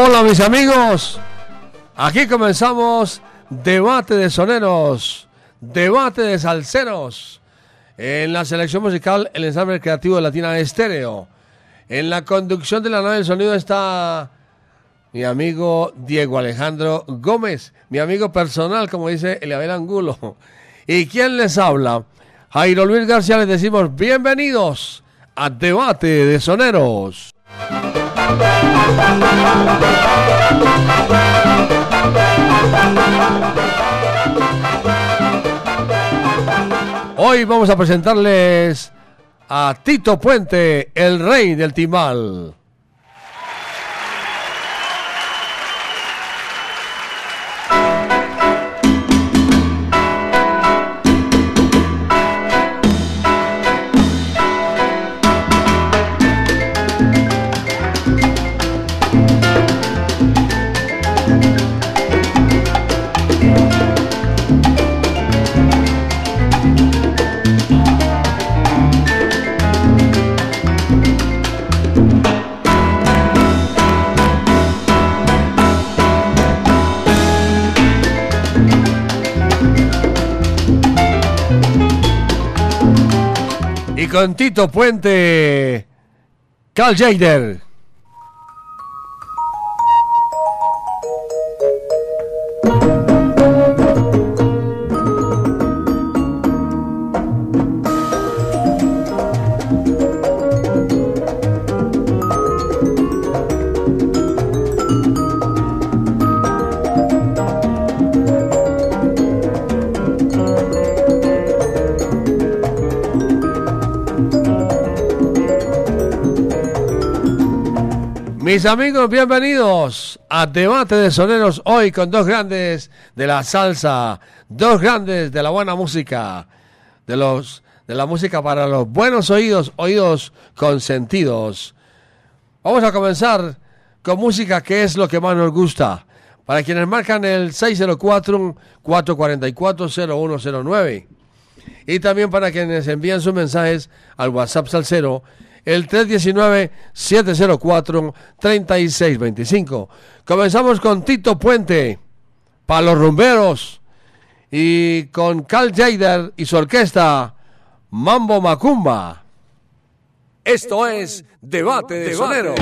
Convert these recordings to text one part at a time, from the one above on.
Hola mis amigos, aquí comenzamos debate de soneros, debate de salseros. En la selección musical, el ensamble creativo de Latina Estéreo. En la conducción de la nave del sonido está mi amigo Diego Alejandro Gómez, mi amigo personal, como dice Eliabel Angulo. ¿Y quién les habla? Jairo Luis García, les decimos bienvenidos a Debate de Soneros. Hoy vamos a presentarles a Tito Puente, el rey del timbal. Con Tito Puente, Carl Jader. Amigos, bienvenidos a Debate de Soneros hoy con dos grandes de la salsa, dos grandes de la buena música, de los de la música para los buenos oídos, oídos consentidos. Vamos a comenzar con música que es lo que más nos gusta. Para quienes marcan el 604-444-0109. Y también para quienes envían sus mensajes al WhatsApp Salcero el 319-704-3625. Comenzamos con Tito Puente, para los rumberos, y con Carl Jader y su orquesta Mambo Macumba. Esto es Debate de Soneros.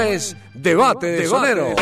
Es Debate de Sonero.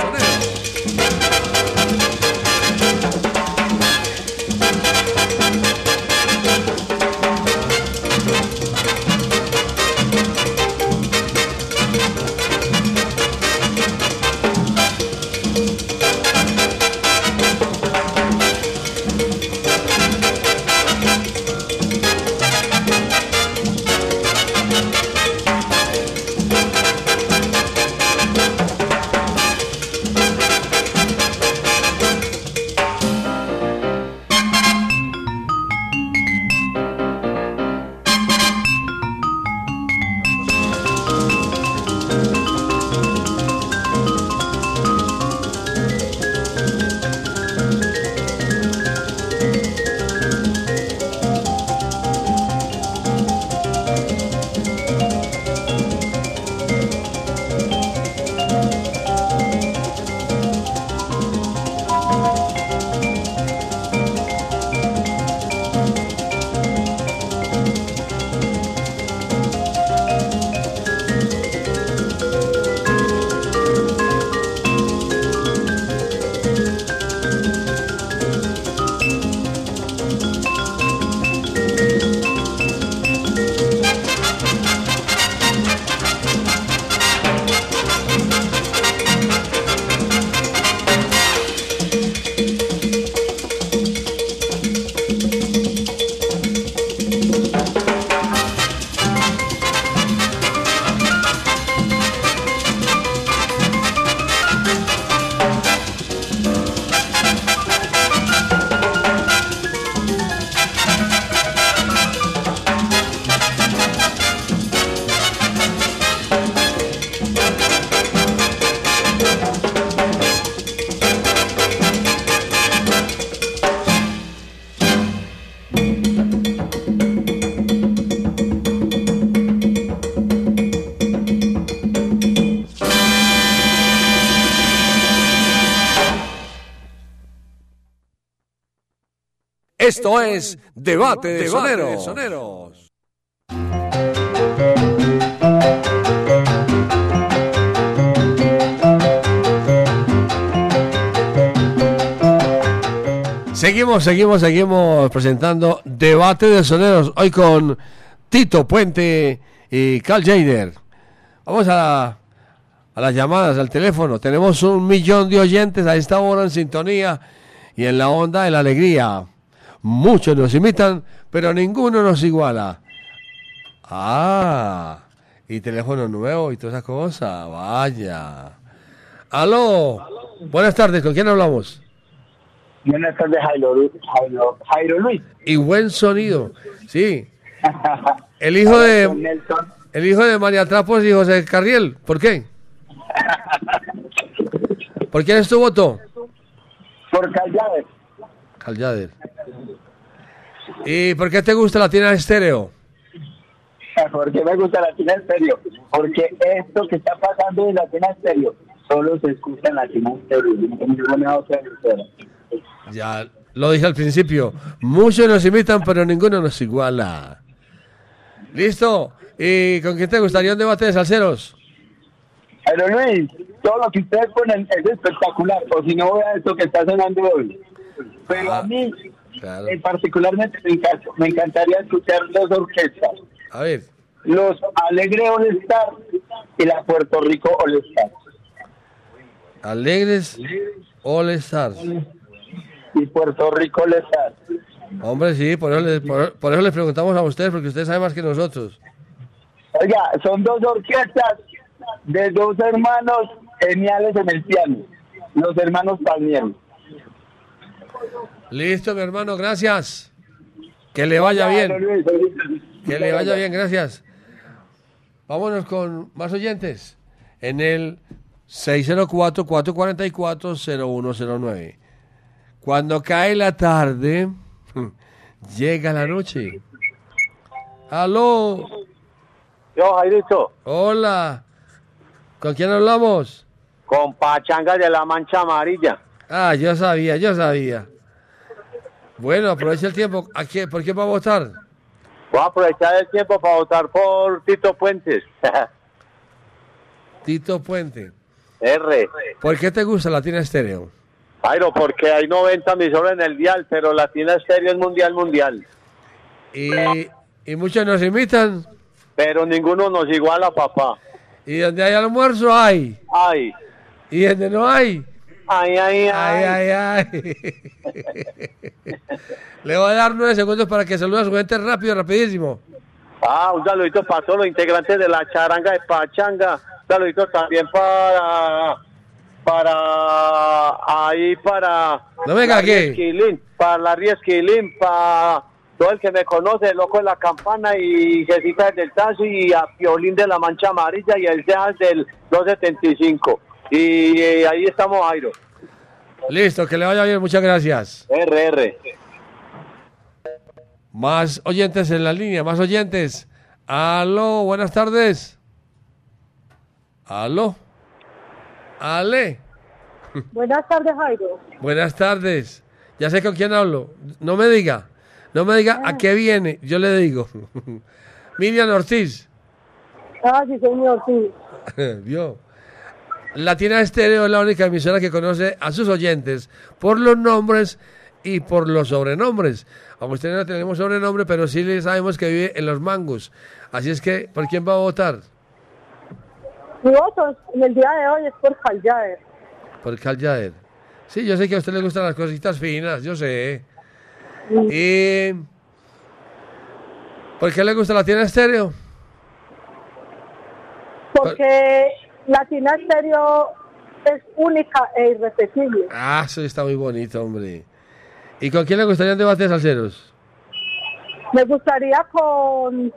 Esto es Debate de Soneros. Seguimos, seguimos, seguimos presentando Debate de Soneros. Hoy con Tito Puente y Carl Jader. Vamos a, a las llamadas, al teléfono. Tenemos un millón de oyentes a esta hora en sintonía y en la onda de la alegría. Muchos nos imitan, pero ninguno nos iguala. Ah, y teléfono nuevo y toda esa cosa. Vaya. Aló. Buenas tardes, ¿con quién hablamos? Buenas tardes, Jairo, Jairo, Jairo Luis. Y buen sonido. Sí. El hijo de el hijo de María Trapos y José Carriel. ¿Por qué? ¿Por quién es tu voto? Por Callaves. Caljader. ¿Y por qué te gusta la tienda estéreo? Porque me gusta Latina Estéreo. Porque esto que está pasando en Latina Estéreo solo se escucha en Latina Estéreo. No. Ya lo dije al principio. Muchos nos imitan, pero ninguno nos iguala. ¿Listo? ¿Y con quién te gustaría un debate de salseros? Jairo Luis, todo lo que ustedes ponen es espectacular. O si no, vea esto que está sonando hoy. Pero Ah, a mí, claro. eh, particularmente, me, encanta- me encantaría escuchar dos orquestas. A ver. Los Alegre All Star y la Puerto Rico All Star. Alegres All Stars. Y Puerto Rico All Star. Hombre, sí, por eso, les, por, por eso les preguntamos a ustedes, porque ustedes saben más que nosotros. Oiga, son dos orquestas de dos hermanos geniales en el piano. Los hermanos Palmieri. Listo, mi hermano, gracias. Que le vaya bien. Que le vaya bien, gracias. Vámonos con más oyentes. En el 604-444-0109. Cuando cae la tarde, llega la noche. Aló, Yo, Jairito, hola. ¿Con quién hablamos? con Pachanga de la Mancha Amarilla. Ah, yo sabía, yo sabía. Bueno, aprovecha el tiempo. ¿A qué, ¿Por qué va a votar? Voy a aprovechar el tiempo para votar por Tito Puentes. Tito Puente. R. ¿Por qué te gusta Latina Estéreo? Jairo, porque hay 90 emisoras en el dial, pero Latina Estéreo es mundial, mundial. Y, y muchos nos imitan. Pero ninguno nos iguala, papá. Y donde hay almuerzo hay. Ay, Y donde no hay. Ay, ay, ay. Ay, ay, ay. Le voy a dar nueve segundos para que salude a su gente rápido, rapidísimo. Ah, un saludito para todos los integrantes de la charanga de Pachanga. Un saludito también para. Para. Ahí, para. No venga Larry aquí. Esquilín, para Larry Esquilín, para todo el que me conoce, el loco de la campana y Jessica del Tazo y a Piolín de la Mancha Amarilla y el Cejas del 275. Y eh, ahí estamos, Jairo. Listo, que le vaya bien, muchas gracias. RR. Más oyentes en la línea, más oyentes. Aló, buenas tardes. Aló. Ale. Buenas tardes, Jairo. Buenas tardes. Ya sé con quién hablo. No me diga. No me diga a qué viene. Yo le digo. Miriam Ortiz. Ah, sí, señor, sí. Vio. Latina Estéreo es la única emisora que conoce a sus oyentes por los nombres y por los sobrenombres. Aunque ustedes no tenemos sobrenombre, pero sí le sabemos que vive en los mangos. Así es que, ¿por quién va a votar? Mi voto en el día de hoy es por Caljaer. Por Cal Jader. Sí, yo sé que a usted le gustan las cositas finas, yo sé. ¿Y por qué le gusta Latina Estéreo? Porque Latina Estéreo es única e irrepetible. Ah, eso está muy bonito, hombre. ¿Y con quién le gustaría un debate de salseros? Me gustaría con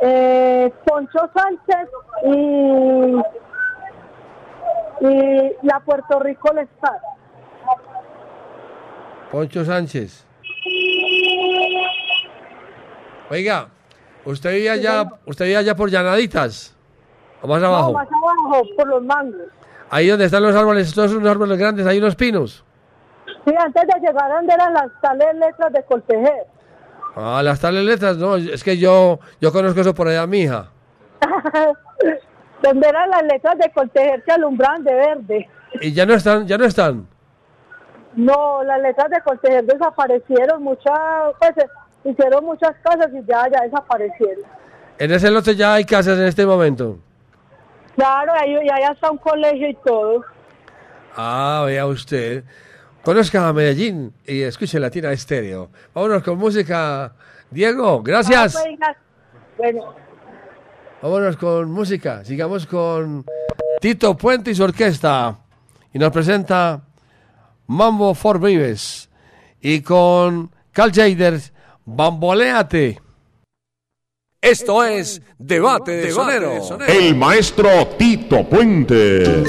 eh, Poncho Sánchez y, y la Puerto Rico All Star. Poncho Sánchez. Oiga, ¿usted vivía allá, usted vivía allá por Llanaditas? ¿O más No, abajo? más abajo, por los mangos. Ahí donde están los árboles, todos unos árboles grandes, hay unos pinos. Sí, antes de llegar donde eran las tales letras de Coltejer. Ah, las tales letras, no, es que yo, yo conozco eso por allá, mija. donde eran las letras de Coltejer que alumbraban de verde. Y ya no están, ya no están. No, las letras de Coltejer desaparecieron, muchas, pues eh, hicieron muchas cosas y ya, ya desaparecieron. En ese lote ya hay casas en este momento. Claro, y ahí está un colegio y todo. Ah, vea usted. Conozca a Medellín y escuche Latina Estéreo. Vámonos con música. Diego, gracias. Ah, pues. Bueno, Vámonos con música. Sigamos con Tito Puente y su orquesta. Y nos presenta Mambo for Vives. Y con Cal Jaders, Bamboleate. Esto es Debate de Sonero. El maestro Tito Puente.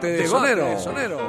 Debate de Soneros. Bamboleate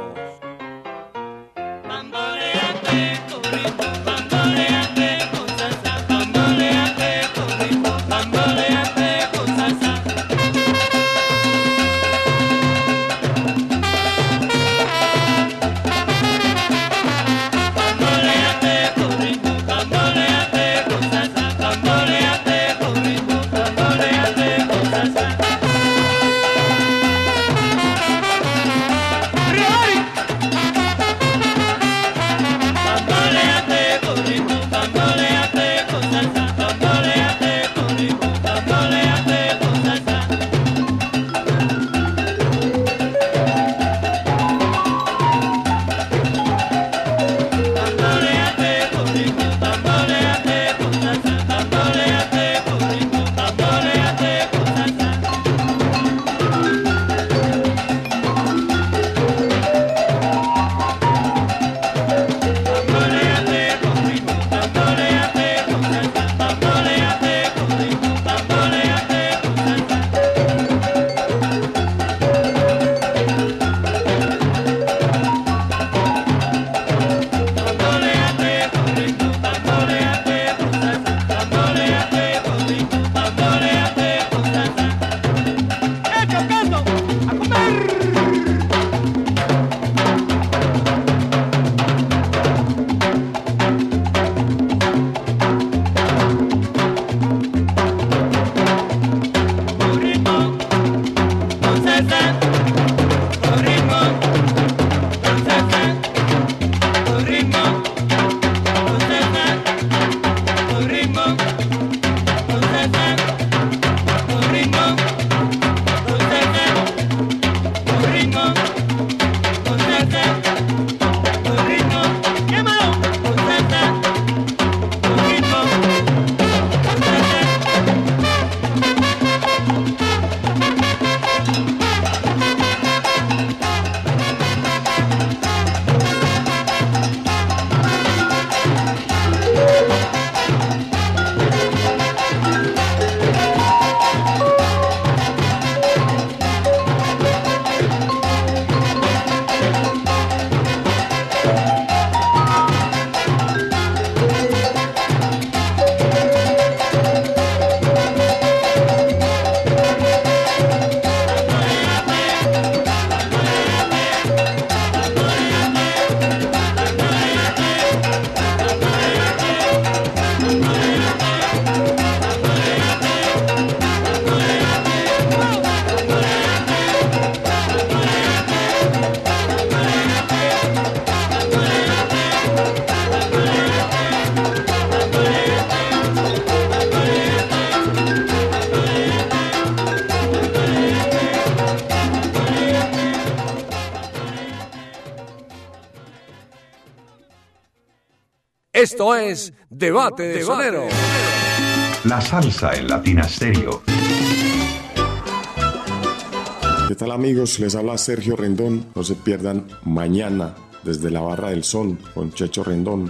Esto es Debate de Soneros. La salsa en Latina Stereo. ¿Qué tal amigos? Les habla Sergio Rendón. No se pierdan mañana desde la Barra del Sol con Checho Rendón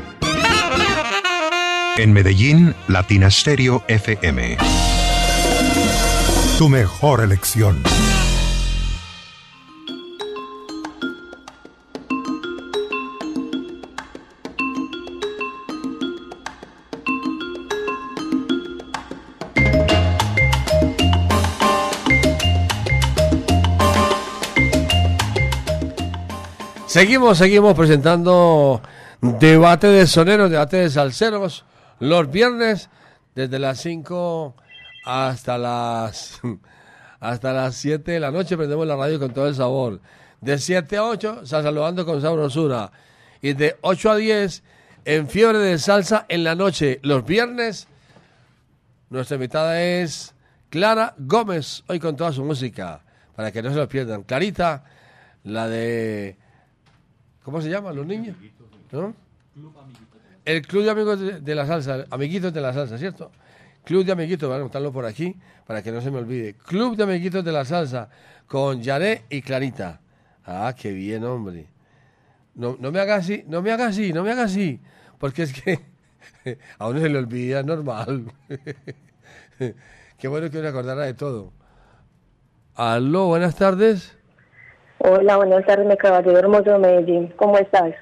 En Medellín, Latina Stereo FM. Tu mejor elección. Seguimos, seguimos presentando debate de soneros, debate de salseros, los viernes desde las 5 hasta las hasta las 7 de la noche prendemos la radio con todo el sabor. De 7 a 8, saludando con sabrosura. Y de 8 a 10, en fiebre de salsa en la noche. Los viernes, nuestra invitada es Clara Gómez, hoy con toda su música, para que no se lo pierdan. Clarita, la de ¿Cómo se llaman los niños? ¿No? El Club de Amigos de, de la Salsa, Amiguitos de la Salsa, ¿cierto? Club de Amiguitos, voy a anotarlo por aquí para que no se me olvide. Club de Amiguitos de la Salsa con Yaré y Clarita. Ah, qué bien, hombre. No, no me haga así, no me haga así, no me haga así, porque es que a uno se le olvida, es normal. qué bueno que uno acordara de todo. Aló, buenas tardes. Hola, buenas tardes, mi caballero hermoso de Medellín. ¿Cómo estás?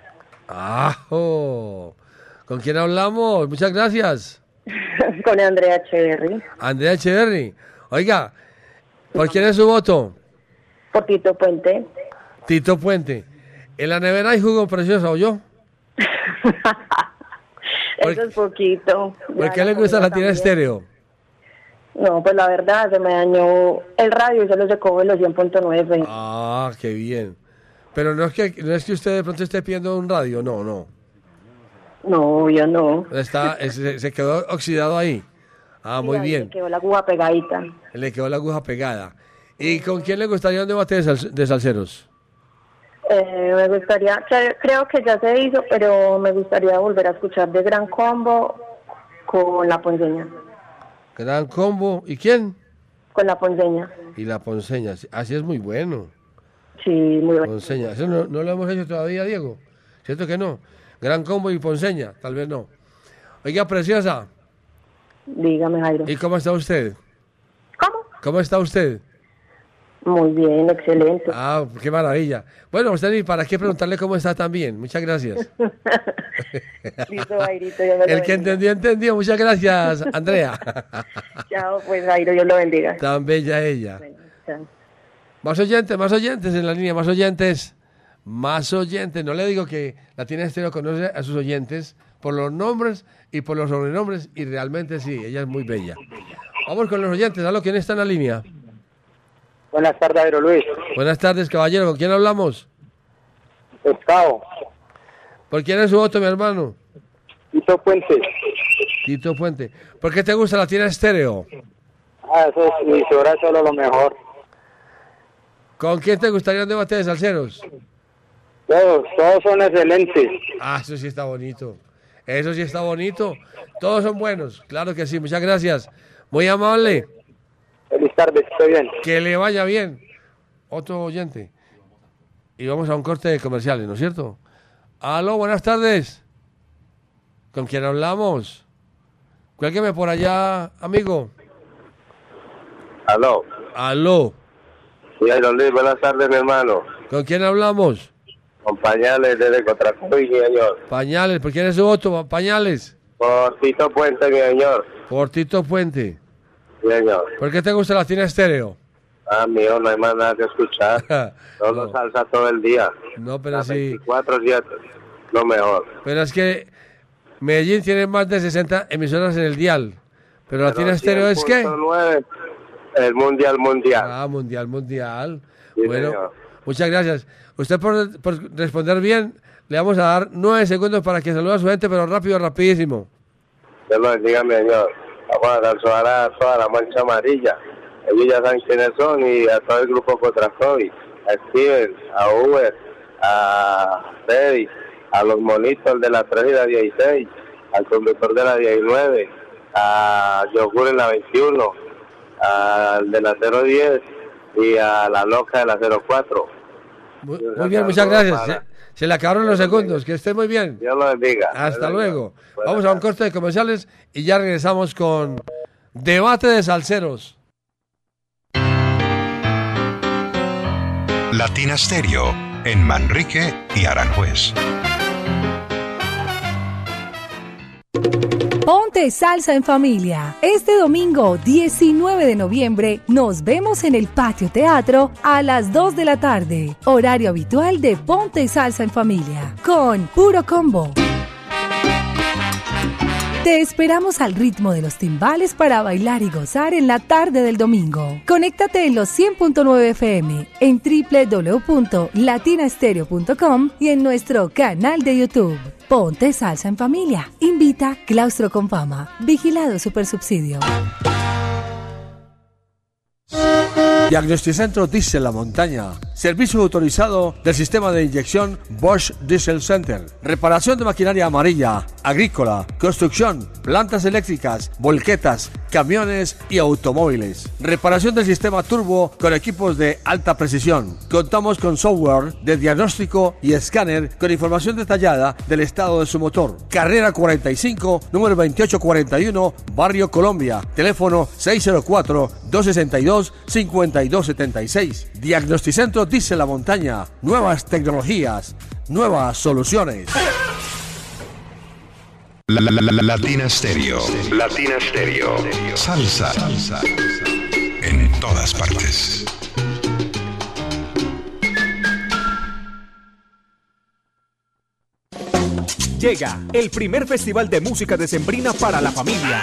¡Ajo! ¿Con quién hablamos? Muchas gracias. Con Andrea Echeverry. Andrea Echeverry. Oiga, ¿por quién es su voto? Por Tito Puente. Tito Puente. En la nevera hay jugo precioso, ¿o yo? Eso es poquito. ¿Por qué le gusta la tira estéreo? No, pues la verdad, se me dañó el radio y solo se coge los 100.9. Ah, qué bien. Pero no es que no es que usted de pronto esté pidiendo un radio, no, no. No, yo no. Está, es- se, se quedó oxidado ahí. Ah, muy bien. me quedó la aguja pegadita. Le quedó la aguja pegada. ¿Y con quién le gustaría un debate de, sal- de salseros? Eh, me gustaría, cre- creo que ya se hizo, pero me gustaría volver a escuchar de Gran Combo con la ponceña. Gran combo. ¿Y quién? Con la ponceña. Y la ponceña. Así es muy bueno. Sí, muy bueno. Ponceña. Eso no, no lo hemos hecho todavía, Diego. ¿Cierto que no? Gran combo y ponceña. Tal vez no. Oiga, preciosa. Dígame, Jairo. ¿Y cómo está usted? ¿Cómo? ¿Cómo está usted? Muy bien, excelente. Ah, qué maravilla. Bueno, usted ni para qué preguntarle cómo está también. Muchas gracias. Listo, Jairito, me El que entendió, entendió. Muchas gracias, Andrea. Chao, pues Jairo, Dios lo bendiga. Tan bella ella. Chao. Más oyentes, más oyentes en la línea, más oyentes, más oyentes. No le digo que la tiene estéreo conoce a sus oyentes por los nombres y por los sobrenombres y realmente sí, ella es muy bella. Vamos con los oyentes, ¿a quién está en la línea? Buenas tardes, Jairo Luis. Buenas tardes, caballero, ¿con quién hablamos? Pescado. ¿Por quién es su voto, mi hermano? Tito Puente. Tito Puente. ¿Por qué te gusta la tiene estéreo? Ah, eso es mi ciudad solo lo mejor. ¿Con quién te gustaría un debate de salseros? Todos, todos son excelentes. Ah, eso sí está bonito. Eso sí está bonito. Todos son buenos. Claro que sí. Muchas gracias. Muy amable. Feliz tarde, estoy bien. Que le vaya bien. Otro oyente. Y vamos a un corte de comerciales, ¿no es cierto? Aló, buenas tardes. ¿Con quién hablamos? Cuélgueme por allá, amigo. Aló. Aló. Sí, Luis, buenas tardes, mi hermano. ¿Con quién hablamos? Con pañales desde Cotracuy, señor. Pañales. ¿Por quién es su voto? Pañales. Por Tito Puente, mi señor. Por Tito Puente. Señor. ¿Por qué te gusta la tiene estéreo? Ah, mío, no hay más nada que escuchar. Solo salsa todo el día. No, pero sí. 24-7. Lo mejor. Pero es que Medellín tiene más de 60 emisoras en el dial. Pero la tiene estéreo es? 100.9, El mundial, mundial. Ah, mundial, mundial. Sí, bueno, señor. Muchas gracias. Usted por, por responder bien, le vamos a dar nueve segundos para que salude a su gente, pero rápido, rapidísimo. Dios lo bendiga, señor. Vamos a saludar a toda la mancha amarilla. Ellos ya saben quiénes son y a todo el grupo Cotracoy, a Steven, a Uber, a Freddy, a los monitos de la 3 y la 16, al conductor de la 19, a Yogur en la 21, al de la 010 y a la loca de la 04. Muy, muy bien, muchas gracias. Se, se le acabaron los segundos. Que esté muy bien. Dios lo bendiga. Hasta luego. Vamos a un corte de comerciales y ya regresamos con Debate de Salceros. Latina Stereo en Manrique y Aranjuez. Ponte salsa en familia. Este domingo 19 de noviembre nos vemos en el Patio Teatro a las 2 de la tarde. Horario habitual de Ponte salsa en familia con Puro Combo. Te esperamos al ritmo de los timbales para bailar y gozar en la tarde del domingo. Conéctate en los 100.9 FM, en www.latinastereo.com y en nuestro canal de YouTube. Ponte salsa en familia. Invita Claustro con Fama. Vigilado Supersubsidio. Diagnosticentro Dice la Montaña. Servicio autorizado del sistema de inyección Bosch Diesel Center. Reparación de maquinaria amarilla, agrícola, construcción, plantas eléctricas, volquetas, camiones y automóviles. Reparación del sistema turbo con equipos de alta precisión. Contamos con software de diagnóstico y escáner con información detallada del estado de su motor. Carrera 45, número 2841, Barrio Colombia. Teléfono 604-262-5276. Diagnosticentro Dice la Montaña. Nuevas tecnologías, nuevas soluciones. La, la, la, la- Latina Stereo. Latina Stereo. Salsa. Salsa. En todas partes. Llega el primer festival de música decembrina para la familia.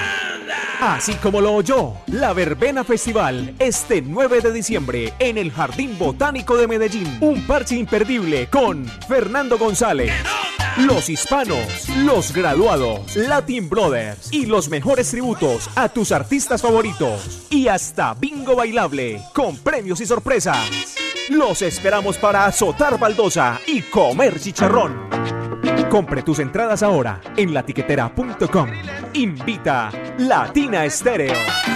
Así como lo oyó, la Verbena Festival este 9 de diciembre en el Jardín Botánico de Medellín. Un parche imperdible con Fernando González. Los hispanos, los graduados, Latin Brothers y los mejores tributos a tus artistas favoritos. Y hasta bingo bailable con premios y sorpresas. Los esperamos para azotar baldosa y comer chicharrón. Compre tus entradas ahora en latiquetera.com. Invita Latina Estéreo.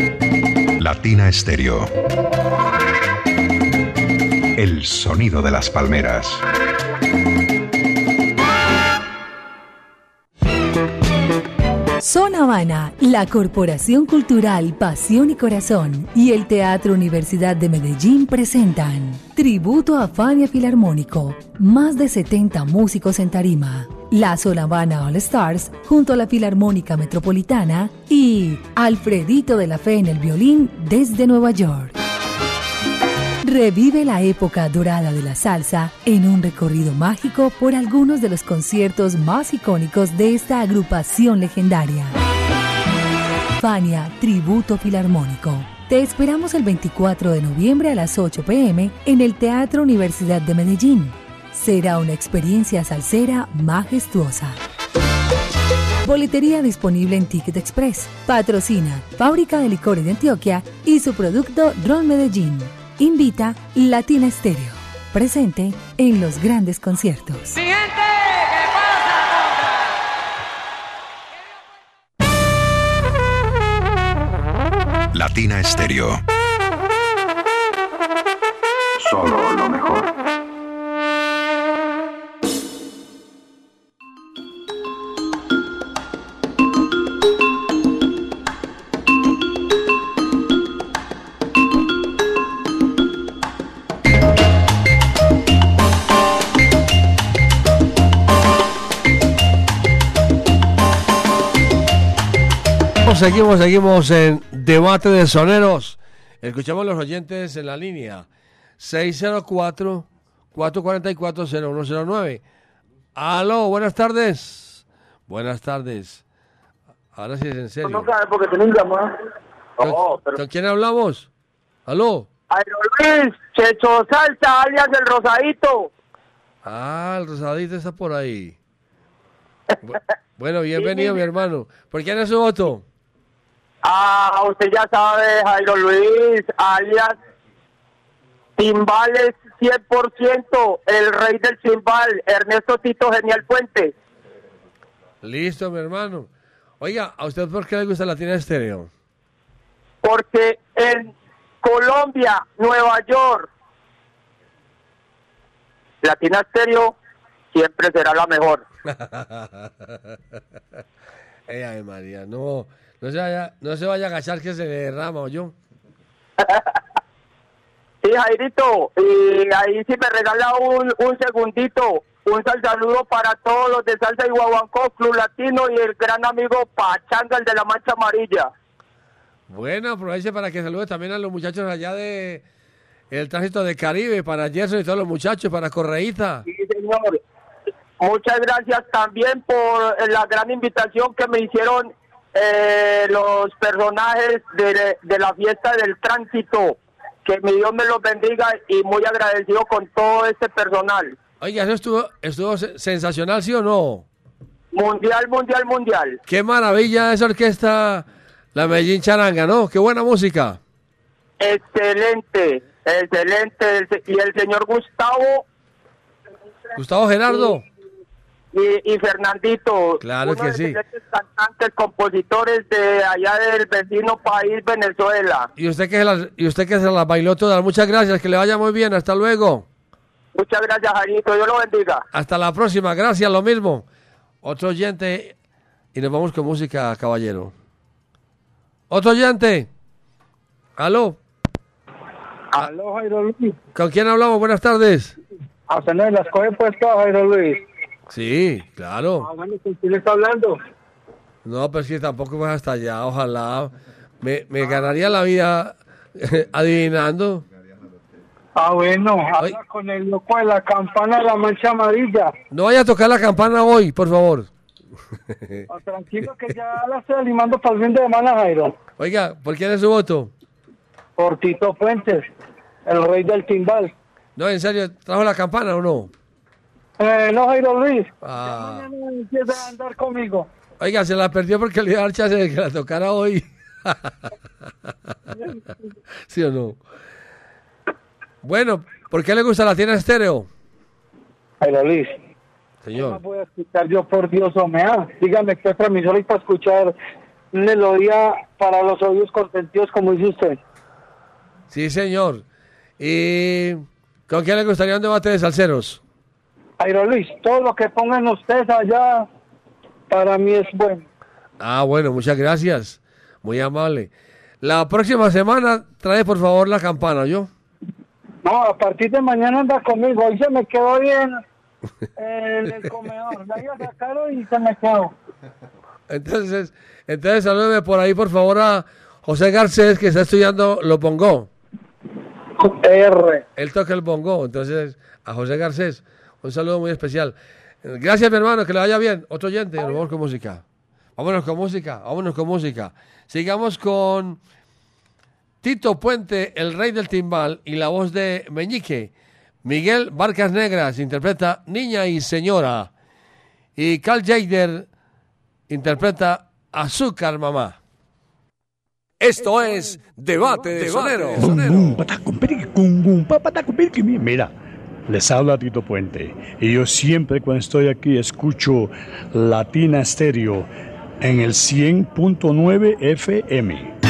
Latina Stereo. El sonido de las palmeras. Son Habana, la Corporación Cultural Pasión y Corazón y el Teatro Universidad de Medellín presentan Tributo a Fania Filarmónico, más de 70 músicos en tarima. La Sol Habana All Stars junto a la Filarmónica Metropolitana y Alfredito de la Fe en el violín desde Nueva York. Revive la época dorada de la salsa en un recorrido mágico por algunos de los conciertos más icónicos de esta agrupación legendaria. Fania Tributo Filarmónico. Te esperamos el 24 de noviembre a las 8 pm en el Teatro Universidad de Medellín. Será una experiencia salsera majestuosa. Boletería disponible en Ticket Express. Patrocina Fábrica de Licores de Antioquia y su producto Ron Medellín. Invita Latina Estéreo. Presente en los grandes conciertos. Latina Stereo. Seguimos, seguimos en Debate de Soneros. Escuchamos a los oyentes en la línea 604-444-0109. Aló, buenas tardes. Buenas tardes. Ahora sí es en serio. No sabe porque tiene un llamado. ¿Con, con quién hablamos? Aló. Airo Luis, Checho Salsa, alias el Rosadito. Ah, el rosadito está por ahí. Bu- Bueno, bienvenido, mi hermano. ¿Por quién es su voto? Ah, usted ya sabe, Jairo Luis, alias Timbales 100%, el rey del timbal, Ernesto Tito Genial Puente. Listo, mi hermano. Oiga, ¿a usted por qué le gusta Latina Estéreo? Porque en Colombia, Nueva York, Latina Stereo siempre será la mejor. Ay, María, no, no se vaya, no se vaya a agachar que se derrama, ¿o yo? Sí, Jairito, y ahí si me regala un, un segundito, un sal saludo para todos los de Salsa y Guaguancó, Club Latino y el gran amigo Pachanga, el de la Mancha Amarilla. Bueno, aproveche para que salude también a los muchachos allá de el tránsito de Caribe, para Gerson y todos los muchachos, para Correíta. Sí, señor. Muchas gracias también por la gran invitación que me hicieron eh, los personajes de, de la fiesta del tránsito. Que mi Dios me los bendiga y muy agradecido con todo este personal. Oiga, eso estuvo, estuvo se- sensacional, ¿sí o no? Mundial, mundial, mundial. Qué maravilla esa orquesta, la Medellín Charanga, ¿no? Qué buena música. Excelente, excelente. Y el señor Gustavo Gustavo Gerardo. Y, y Fernandito. Claro uno que de sí. cantantes, compositores de allá del vecino país Venezuela. Y usted que se las, y usted que se las bailó todas. Muchas gracias, que le vaya muy bien. Hasta luego. Muchas gracias, Jarito. Dios lo bendiga. Hasta la próxima. Gracias, lo mismo. Otro oyente. Y nos vamos con música, caballero. Otro oyente. Aló. Aló, Jairo Luis. ¿Con quién hablamos? Buenas tardes. A las coge puesto a Jairo Luis. Sí, claro. Ah, bueno, ¿con quién está hablando? No, pero es que tampoco vas hasta allá. Ojalá. Me, me ganaría la vida adivinando. Ah, bueno, habla con el loco de la campana de la mancha amarilla. No vaya a tocar la campana hoy, por favor. Ah, tranquilo que ya la estoy animando para el fin de semana, Jairo. Oiga, ¿por quién es su voto? Por Tito Fuentes, el rey del timbal. No, en serio, ¿trajo la campana o no? Eh, no, Jairo Luis. Ah. Mañana empieza a andar conmigo. Oiga, se la perdió porque le iba a dar chance de que la tocara hoy. ¿Sí o no? Bueno, ¿por qué le gusta la tienda estéreo? Jairo Luis. ¿Qué Señor. más voy a escuchar yo, por Dios, Omea? Dígame qué transmisor hay para escuchar melodía para los oídos consentidos, como dice usted. Sí, señor. ¿Y con quién le gustaría un debate de salseros? Jairo Luis, todo lo que pongan ustedes allá, para mí es bueno. Ah, bueno, muchas gracias. Muy amable. La próxima semana trae por favor la campana, ¿yo? No, a partir de mañana anda conmigo. Hoy se me quedó bien en el comedor. La iba a sacar y se me quedó. Entonces, entonces salúdeme por ahí por favor a José Garcés que está estudiando lo bongo. R. Él toca el bongo, entonces a José Garcés un saludo muy especial. Gracias mi hermano, que le vaya bien. Otro oyente, nos vamos con música. Vámonos con música, vámonos con música. Sigamos con Tito Puente, el rey del timbal, y la voz de Meñique. Miguel Barcas Negras interpreta Niña y Señora. Y Carl Jader interpreta Azúcar Mamá. Esto es Debate de Sonero. Mira, les habla Tito Puente y yo siempre cuando estoy aquí escucho Latina Stereo en el 100.9 FM.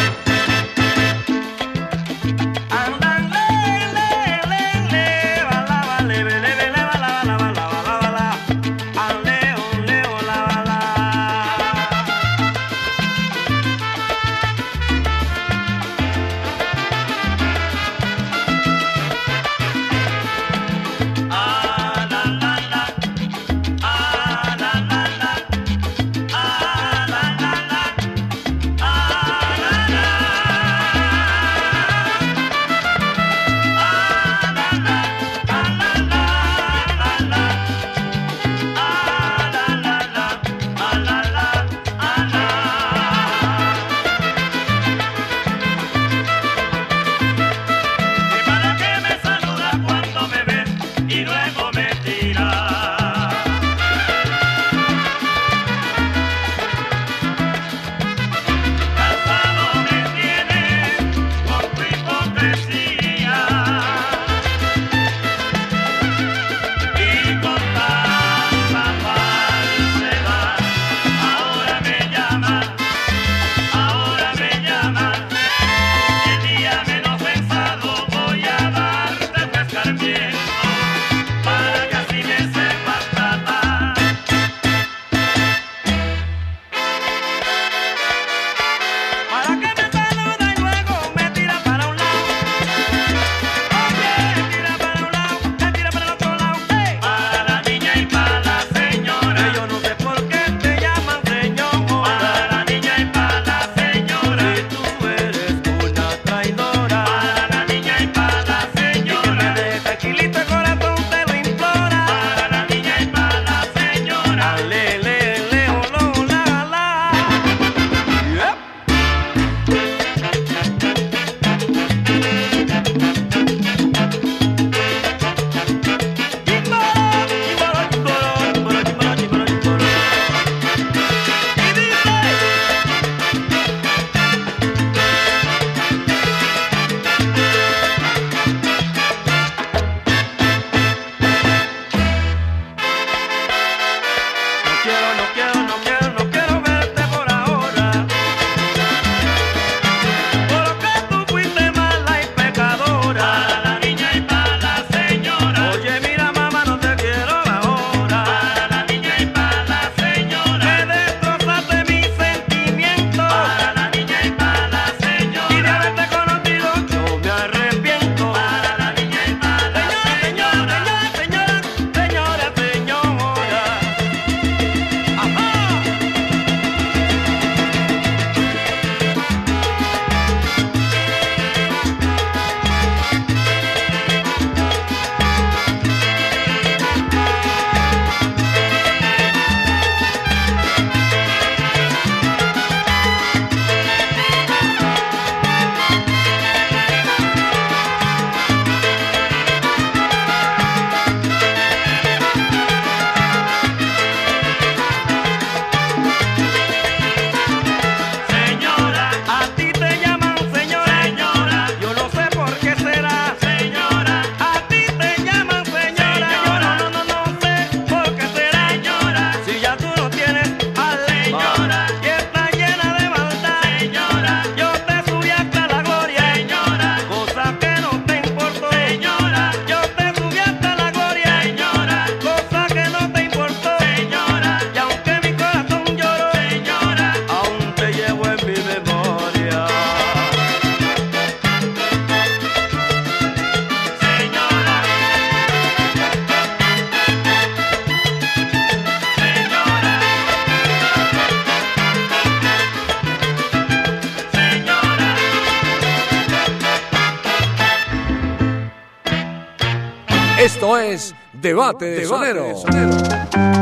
Es Debate de. Azuquita,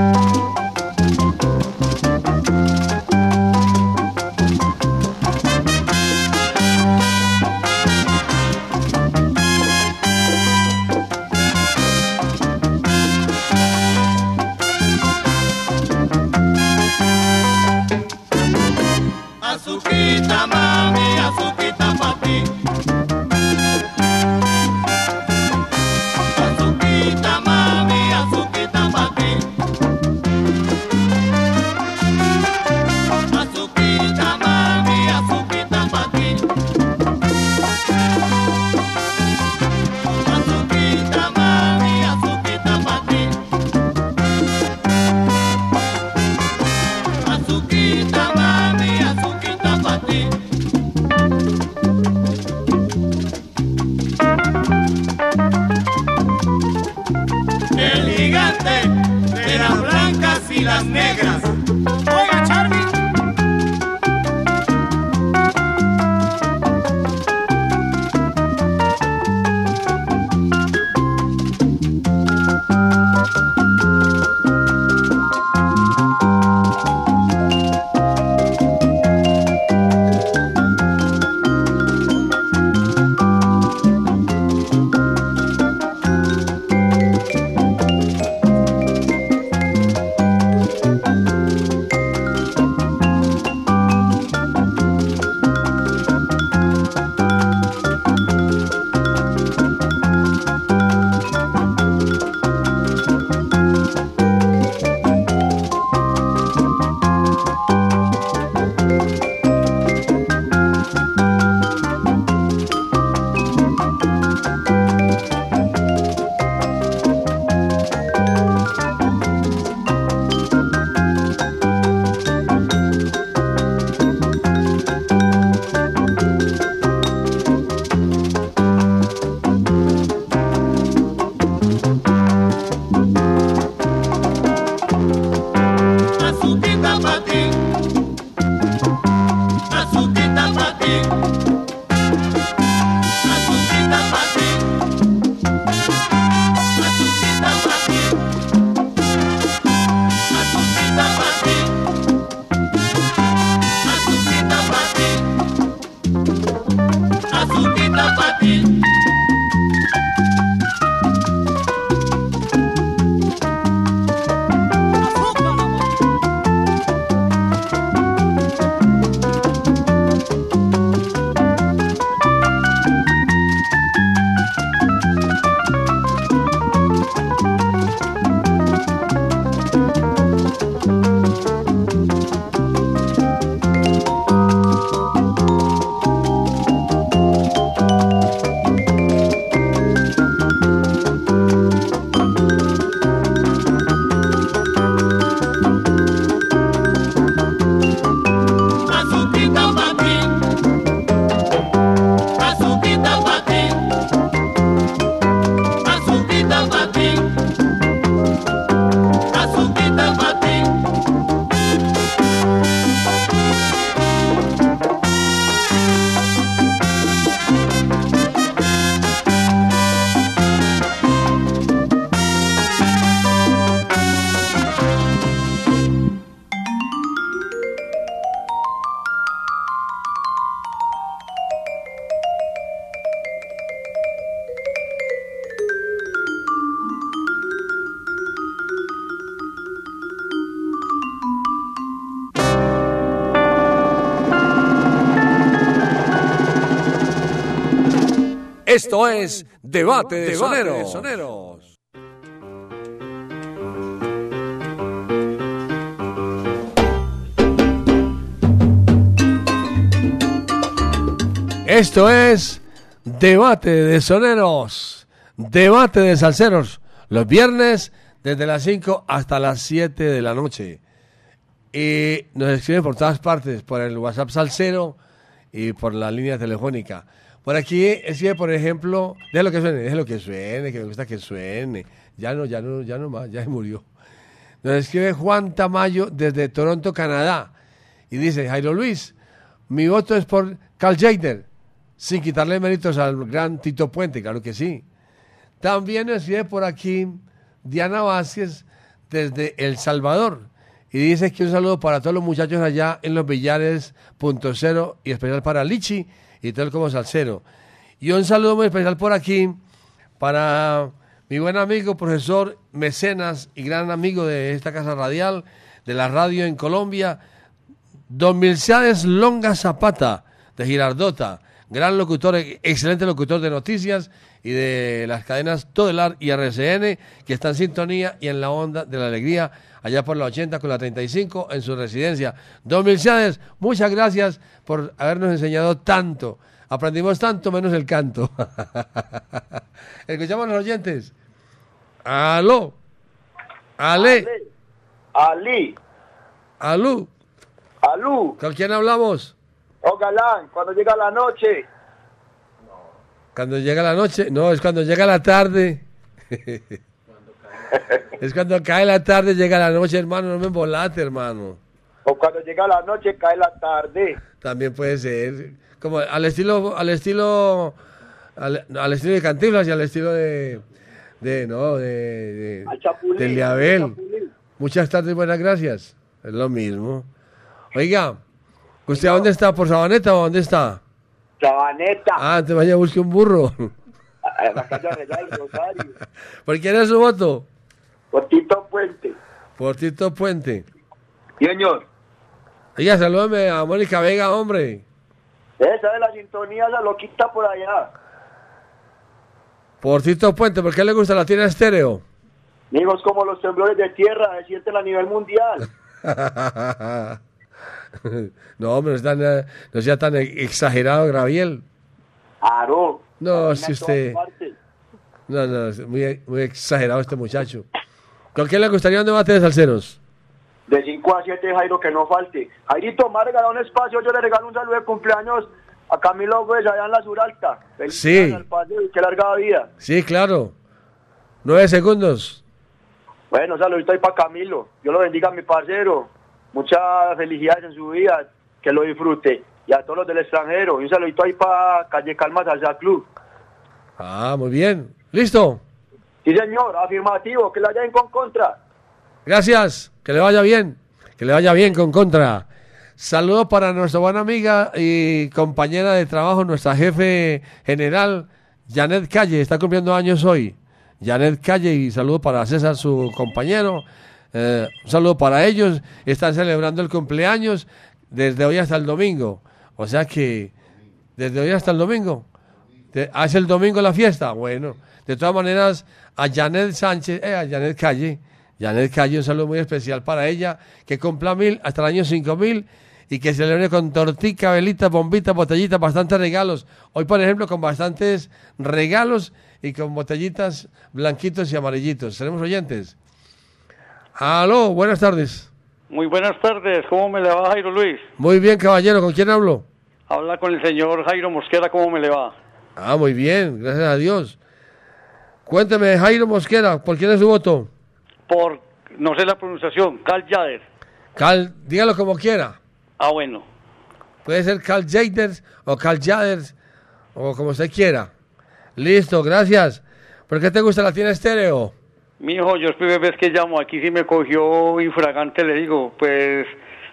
Esto es Debate de Soneros. Esto es Debate de Soneros, Debate de Salseros, los viernes desde las 5 hasta las 7 de la noche. Y nos escriben por todas partes, por el WhatsApp Salsero y por la línea telefónica. Por aquí escribe, por ejemplo, déjalo que suene, déjalo que suene, que me gusta que suene. Ya no, ya no, ya no más, ya se murió. Nos escribe Juan Tamayo desde Toronto, Canadá. Y dice, Jairo Luis, mi voto es por Carl Jader, sin quitarle méritos al gran Tito Puente, claro que sí. También nos escribe por aquí Diana Vázquez desde El Salvador. Y dice que un saludo para todos los muchachos allá en los billares, punto cero, y especial para Lichi y el como salsero. Y un saludo muy especial por aquí para mi buen amigo, profesor mecenas y gran amigo de esta casa radial, de la radio en Colombia, don Milciades Longa Zapata, de Girardota, gran locutor, excelente locutor de noticias y de las cadenas Todelar y RCN, que está en sintonía y en la onda de la alegría, allá por la 80 con la 35 en su residencia. Don Milciades, muchas gracias por habernos enseñado tanto. Aprendimos tanto menos el canto. Escuchamos a los oyentes. Aló. Ale. Ali. Alú. Alú. ¿Con quién hablamos? Oh, galán, cuando llega la noche. Cuando llega la noche. No, es cuando llega la tarde. es cuando cae la tarde, llega la noche, hermano. No me embolate, hermano. O cuando llega la noche, cae la tarde. También puede ser. Como al estilo, al estilo, al, al estilo de Cantinflas y al estilo de, de no, de, de Al chapulín, al chapulín. Muchas tardes, buenas gracias. Es lo mismo. Oiga, ¿usted dónde está? ¿Por Sabaneta o dónde está? Sabaneta. Ah, te vaya a buscar un burro. La. ¿Por quién es su voto? Por Tito Puente. Por Tito Puente. Señor. Oiga, salúdame a Mónica Vega, hombre. Esa de la sintonía, esa lo quita por allá. Por Tito Puente, ¿por qué le gusta la tienda estéreo? Amigos, como los temblores de tierra, se sienten a nivel mundial. no, hombre, no, es tan, eh, no sea tan exagerado, Graviel. Aro. No, si usted... No, no, es muy, muy exagerado este muchacho. ¿Con quién le gustaría un debate de salseros? De 5 a 7, Jairo, que no falte. Jairito, me ha regalado un espacio, yo le regalo un saludo de cumpleaños a Camilo Gómez allá en la Suralta. Feliz Sí. qué larga vida. Sí, claro. Nueve segundos. Bueno, saludito ahí para Camilo. Dios lo bendiga a mi parcero. Muchas felicidades en su vida, que lo disfrute. Y a todos los del extranjero. Y un saludito ahí para Calle Calma Salsa Club. Ah, muy bien. ¿Listo? Sí, señor, afirmativo, que la hayan con contra. Gracias. Que le vaya bien. Que le vaya bien con contra. Saludos para nuestra buena amiga y compañera de trabajo, nuestra jefe general, Janet Calle. Está cumpliendo años hoy. Janet Calle y saludo para César, su compañero. Eh, un saludo para ellos. Están celebrando el cumpleaños desde hoy hasta el domingo. O sea que desde hoy hasta el domingo. ¿Hace el domingo la fiesta? Bueno, de todas maneras, a Janet Sánchez, eh, a Janet Calle, Janet Calle, un saludo muy especial para ella, que cumpla mil hasta el año cinco mil y que celebre con tortica, velitas, bombitas, botellitas, bastantes regalos. Hoy, por ejemplo, con bastantes regalos y con botellitas blanquitos y amarillitos. ¿Seremos oyentes? Aló, buenas tardes. Muy buenas tardes, ¿cómo me le va Jairo Luis? Muy bien, caballero, ¿con quién hablo? Habla con el señor Jairo Mosquera, ¿cómo me le va? Ah, muy bien, gracias a Dios. Cuénteme, Jairo Mosquera, ¿por quién es su voto? Por, no sé la pronunciación, Carl Jader. Cal, dígalo como quiera. Ah, bueno. Puede ser Carl Jaders o Carl Jaders o como usted quiera. Listo, gracias. ¿Por qué te gusta la tienda estéreo? Mi hijo, yo es primera vez que llamo, aquí sí me cogió infragante, le digo, pues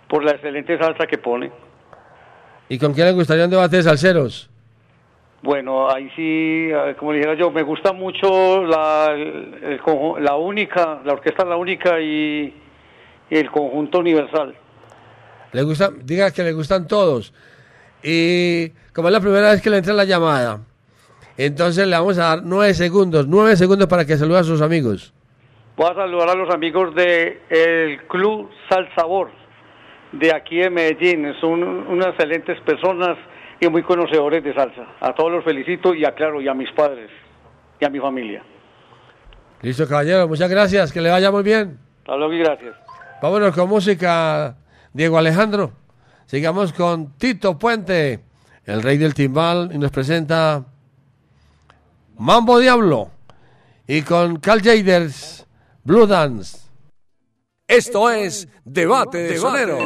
por la excelente salsa que pone. ¿Y con quién le gustaría un debate de salseros? Bueno, ahí sí, como le dijera yo, me gusta mucho la, el- la única, la orquesta La Única y, y el conjunto universal. Le gusta, diga que le gustan todos. Y como es la primera vez que le entra la llamada, Entonces le vamos a dar nueve segundos, nueve segundos para que salude a sus amigos. Voy a saludar a los amigos del el Club Salsabor de aquí de Medellín. Son unas excelentes personas y muy conocedores de salsa. A todos los felicito y aclaro, y a mis padres y a mi familia. Listo, caballero, muchas gracias, que le vaya muy bien. Hasta luego y gracias. Vámonos con música, Diego Alejandro. Sigamos con Tito Puente, el rey del timbal, y nos presenta Mambo Diablo. Y con Carl Jaders, Blue Dance. Esto es Debate de Sonero.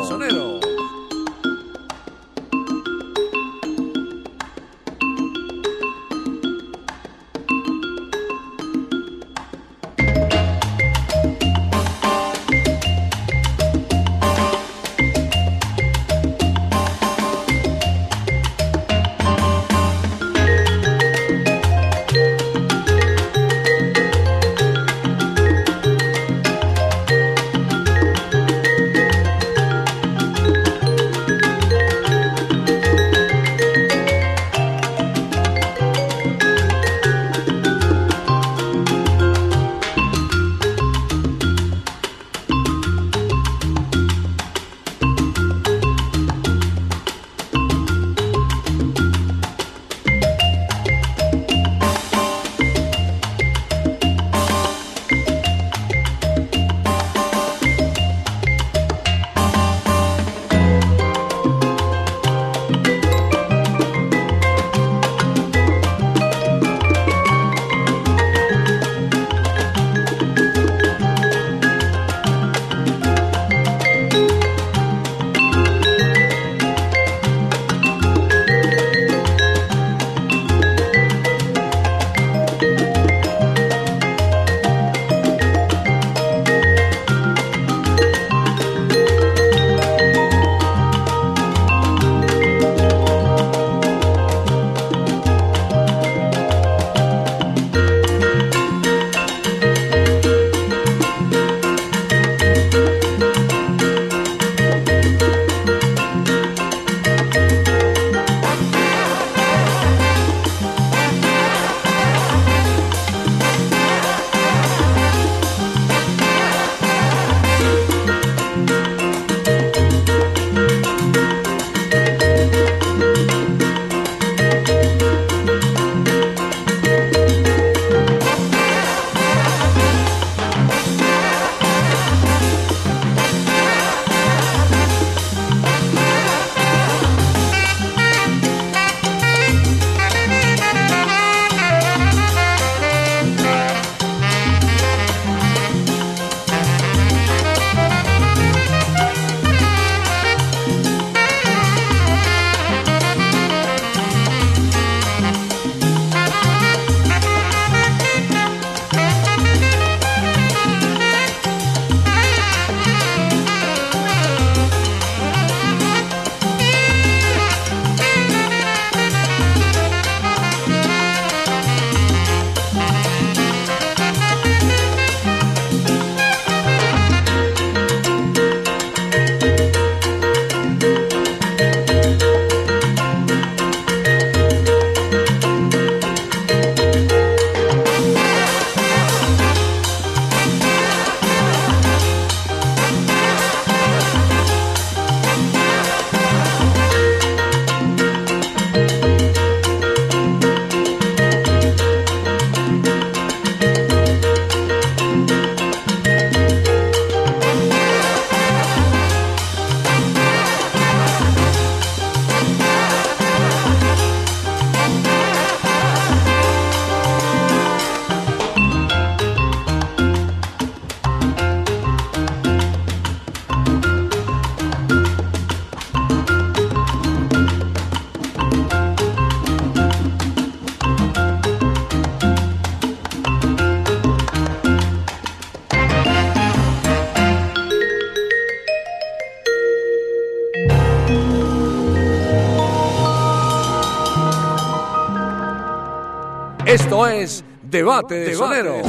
Debate de Sonero.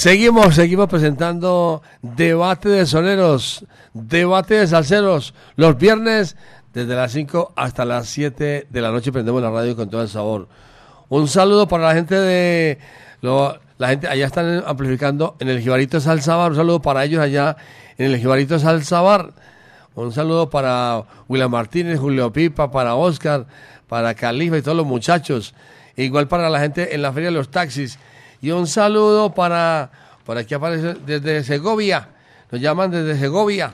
Seguimos, seguimos presentando debate de soneros, debate de salseros, los viernes desde las 5 hasta las 7 de la noche prendemos la radio con todo el sabor. Un saludo para la gente de la gente allá están amplificando en el Jibarito Salsa Bar, un saludo para ellos allá en el Jibarito Salsa Bar. Un saludo para William Martínez, Julio Pipa, para Oscar, para Califa y todos los muchachos. Igual para la gente en la feria de los taxis. Y un saludo para, por aquí aparece desde Segovia. Nos llaman desde Segovia.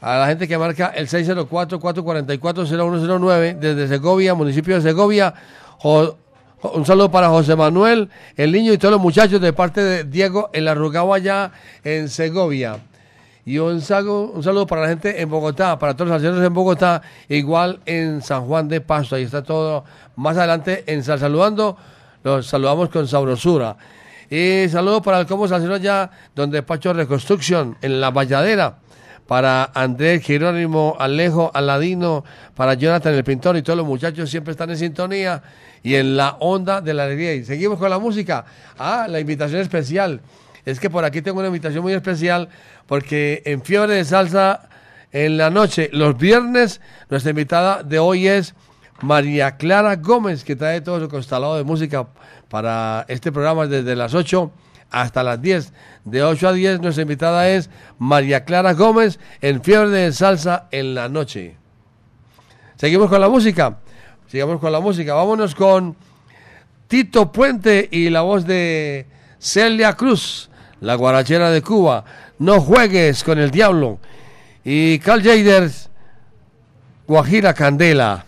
A la gente que marca el 604-444-0109 desde Segovia, municipio de Segovia. Un saludo para José Manuel, el niño y todos los muchachos de parte de Diego el arrugado allá en Segovia. Y un saludo, un saludo para la gente en Bogotá, para todos los salseros en Bogotá, igual en San Juan de Pasto, ahí está todo. Más adelante en Sal Saludando, los saludamos con sabrosura. Y saludo para el Como Salsero allá, donde Pacho Reconstruction, en La Valladera. Para Andrés, Jerónimo, Alejo, Aladino, para Jonathan el pintor y todos los muchachos siempre están en sintonía y en la onda de la alegría. Y seguimos con la música. Ah, la invitación especial. Es que por aquí tengo una invitación muy especial porque en Fiebre de Salsa en la noche, los viernes, nuestra invitada de hoy es María Clara Gómez, que trae todo su constelado de música para este programa desde las 8 hasta las 10. De 8 a 10 nuestra invitada es María Clara Gómez en Fiebre de Salsa en la noche. Seguimos con la música. Sigamos con la música. Vámonos con Tito Puente y la voz de Celia Cruz, la guarachera de Cuba. No juegues con el diablo. Y Carl Jaders, Guajira Candela.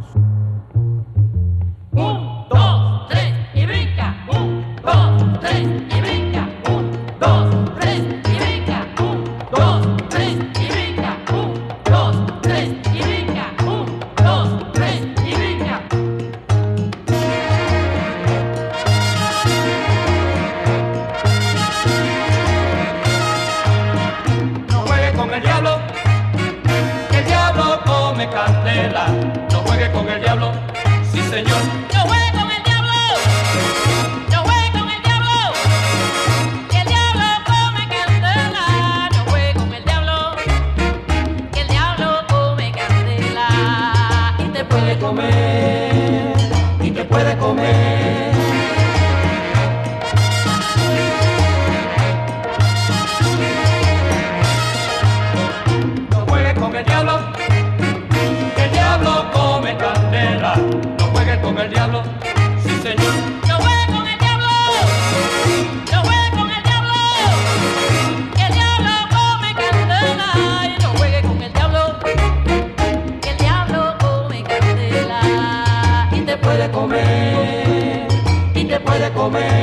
comer.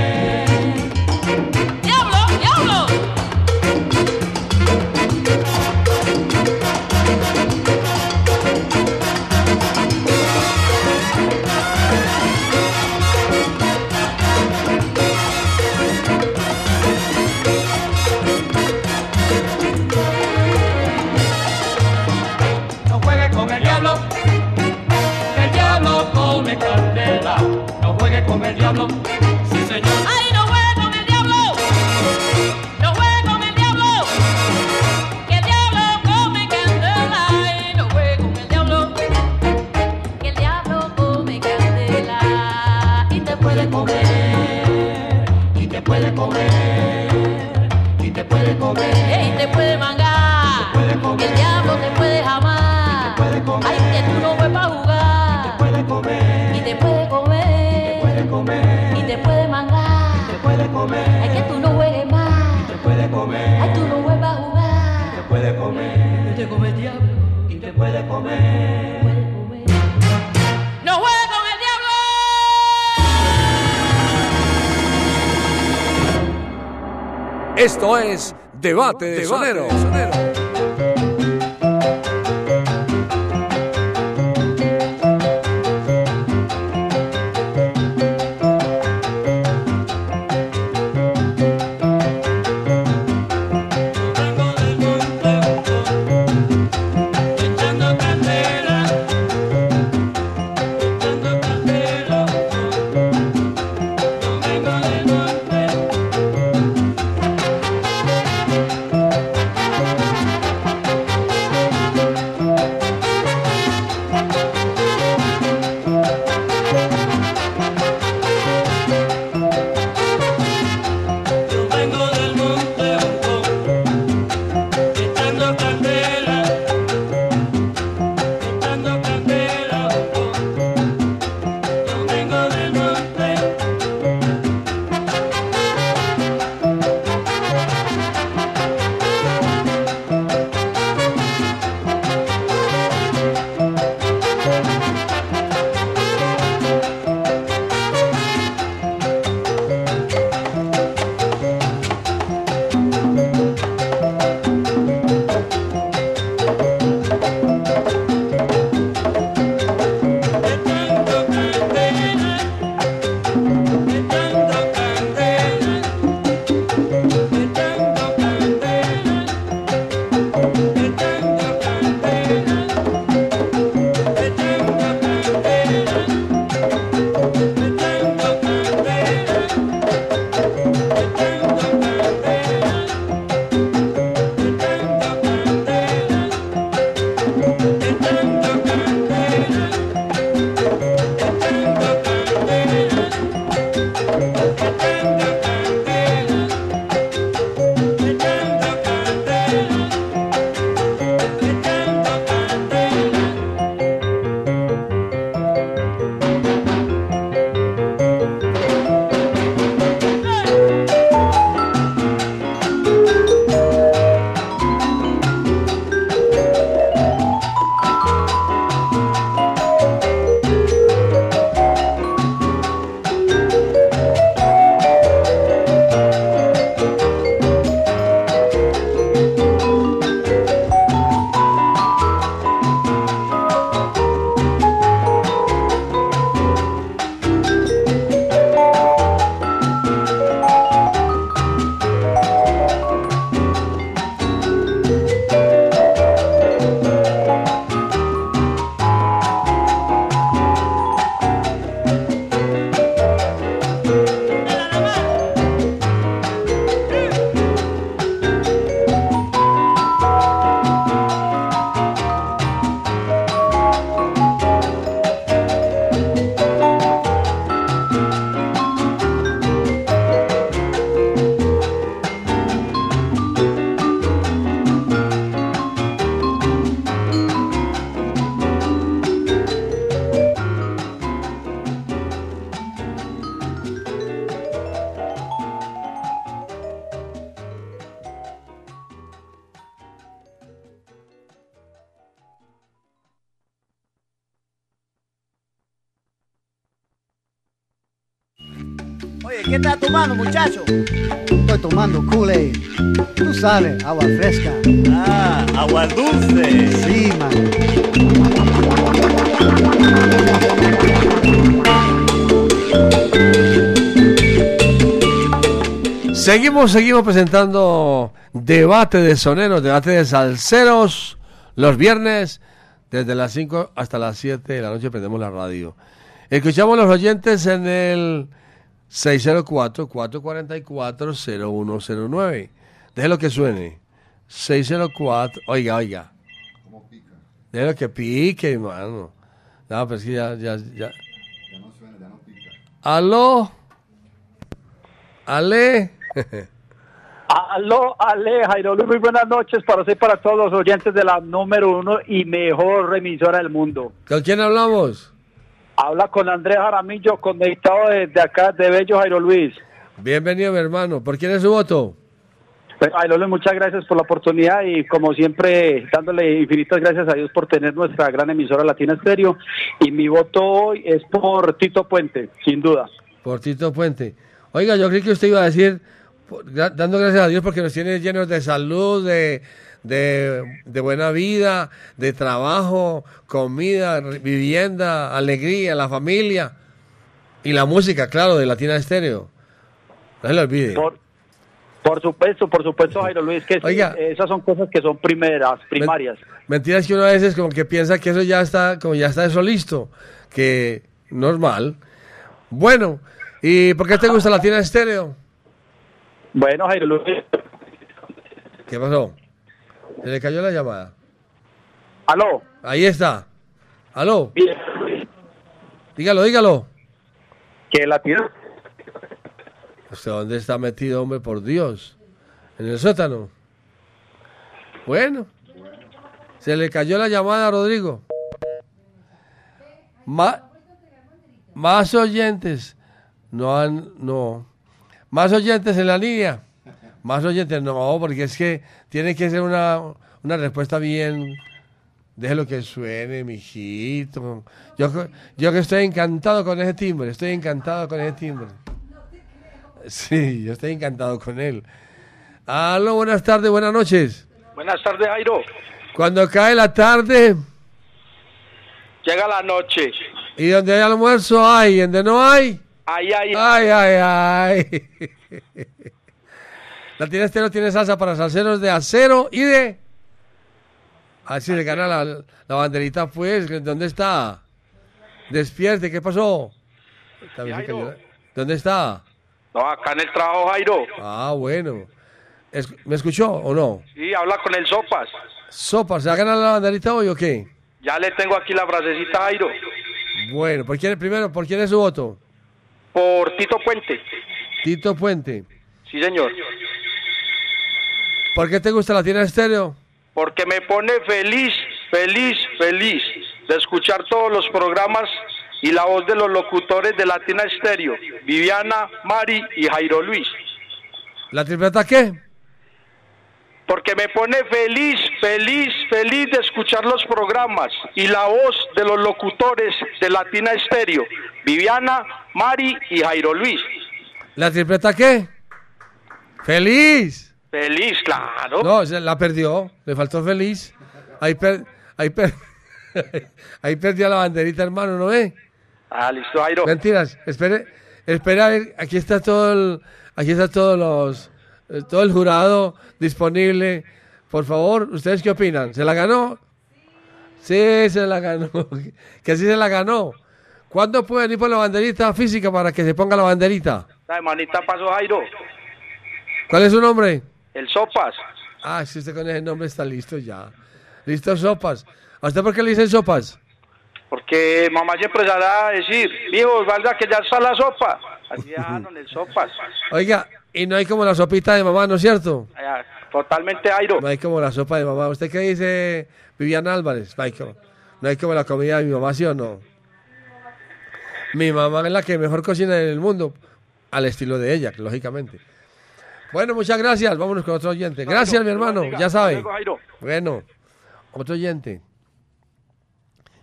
Debate de echando Sabes, agua fresca. Ah, agua dulce. Sí, man. Seguimos, seguimos presentando debate de soneros, debate de salseros los viernes desde las 5 hasta las 7 de la noche prendemos la radio. Escuchamos a los oyentes en el 604-444-0109. Déjelo que suene. 604, oiga, oiga. Déjelo que pique, hermano. No, pero es que ya, ya, ya. ¿Aló? ¿Ale? Aló, Ale, Jairo Luis, muy buenas noches para usted y para todos los oyentes de la número uno y mejor remisora del mundo. ¿Con quién hablamos? Habla con Andrés Jaramillo, conectado desde acá de Bello, Jairo Luis. Bienvenido, mi hermano. ¿Por quién es su voto? Jairo Luis, muchas gracias por la oportunidad y como siempre, dándole infinitas gracias a Dios por tener nuestra gran emisora Latina Estéreo. Y mi voto hoy es por Tito Puente, sin duda. Por Tito Puente. Oiga, yo creí que usted iba a decir, dando gracias a Dios porque nos tiene llenos de salud, de, de, de buena vida, de trabajo, comida, vivienda, alegría, la familia y la música, claro, de Latina Estéreo. No se lo olvide. Por, por supuesto, por supuesto, Jairo Luis, que sí, esas son cosas que son primeras, primarias. Mentiras que uno a veces como que piensa que eso ya está, como ya está eso listo, que normal. Bueno, ¿y por qué te gusta Latina Estéreo? Bueno, Jairo Luis, ¿Qué pasó? Se le cayó la llamada. aló. Ahí está. Aló. Dígalo, dígalo. Que Latina ¿Usted dónde está metido, hombre, por Dios? ¿En el sótano? Bueno. Se le cayó la llamada a Rodrigo. Más oyentes. No han, no. Más oyentes en la línea. Más oyentes, no, porque es que tiene que ser una, una respuesta bien. Déjelo que suene, mijito. Yo, yo que estoy encantado con ese timbre, estoy encantado con ese timbre. Sí, yo estoy encantado con él. Aló, buenas tardes, buenas noches. Buenas tardes, Jairo. Cuando cae la tarde Llega la noche. y donde hay almuerzo hay, y donde no hay, Ay, ay, ay, ay, ay. La tiene estero tiene salsa para salseros de acero y de A ver si le gana la, la banderita, pues. ¿Dónde está? Despierte, ¿qué pasó? ¿Dónde está? No, acá en el trabajo, Jairo. Ah, bueno. Es- ¿Me escuchó o no? Sí, habla con el Sopas. Sopa, ¿se va a ganar la banderita hoy o qué? Ya le tengo aquí la frasecita, Jairo. Bueno, ¿por quién, primero, ¿por quién es su voto? Por Tito Puente. Tito Puente. Sí, señor. ¿Por qué te gusta la tienda estéreo? Porque me pone feliz, feliz, feliz de escuchar todos los programas y la voz de los locutores de Latina Estéreo. Viviana, Mari y Jairo Luis. ¿La tripleta qué? Porque me pone feliz, feliz, feliz de escuchar los programas y la voz de los locutores de Latina Estéreo. Viviana, Mari y Jairo Luis. ¿La tripleta qué? ¡Feliz! Feliz, claro. No, se la perdió. Le faltó feliz. Ahí, per- ahí, per- ahí perdió la banderita, hermano, ¿no ve? Ah, listo, Jairo. Mentiras. Espere, espera, a ver, aquí está todo el, aquí está todos los, eh, todo el jurado disponible. Por favor, ¿ustedes qué opinan? ¿Se la ganó? Sí, se la ganó. Que sí se la ganó. ¿Cuándo pueden ir por la banderita física para que se ponga la banderita? La manita pasó, Jairo. ¿Cuál es su nombre? El Sopas. Ah, si usted con ese nombre está listo ya. Listo, sopas. ¿A usted por qué le dicen sopas? Porque mamá siempre se a decir, hijo, valga que ya está la sopa. Así dejaron el Sopas. Oiga, y no hay como la sopita de mamá, ¿no es cierto? Ah, Totalmente, Jairo. No hay como la sopa de mamá. ¿Usted qué dice, Viviana Álvarez? No hay como, no hay como la comida de mi mamá, ¿sí o no? Mi mamá es la que mejor cocina en el mundo, al estilo de ella, lógicamente. Bueno, muchas gracias. Vámonos con otro oyente. Gracias, mi hermano. Ya sabe. Bueno, otro oyente.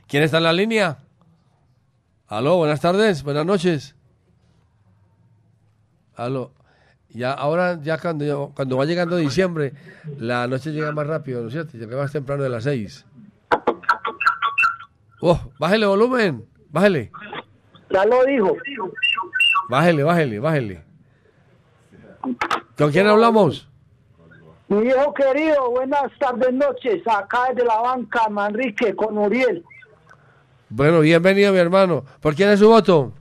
¿Quién está en la línea? Aló, buenas tardes, buenas noches. Aló. Ya, ahora, ya cuando, yo- cuando va llegando diciembre, la noche llega más rápido, ¿no es cierto? Llega más temprano de las seis. Oh, bájele volumen, bájele, Ya lo dijo. bájele, bájele, bájele. ¿Con quién hablamos? Mi hijo querido, buenas tardes, noches. Acá desde la banca, Manrique, con Uriel. Bueno, bienvenido, mi hermano. ¿Por quién es su voto?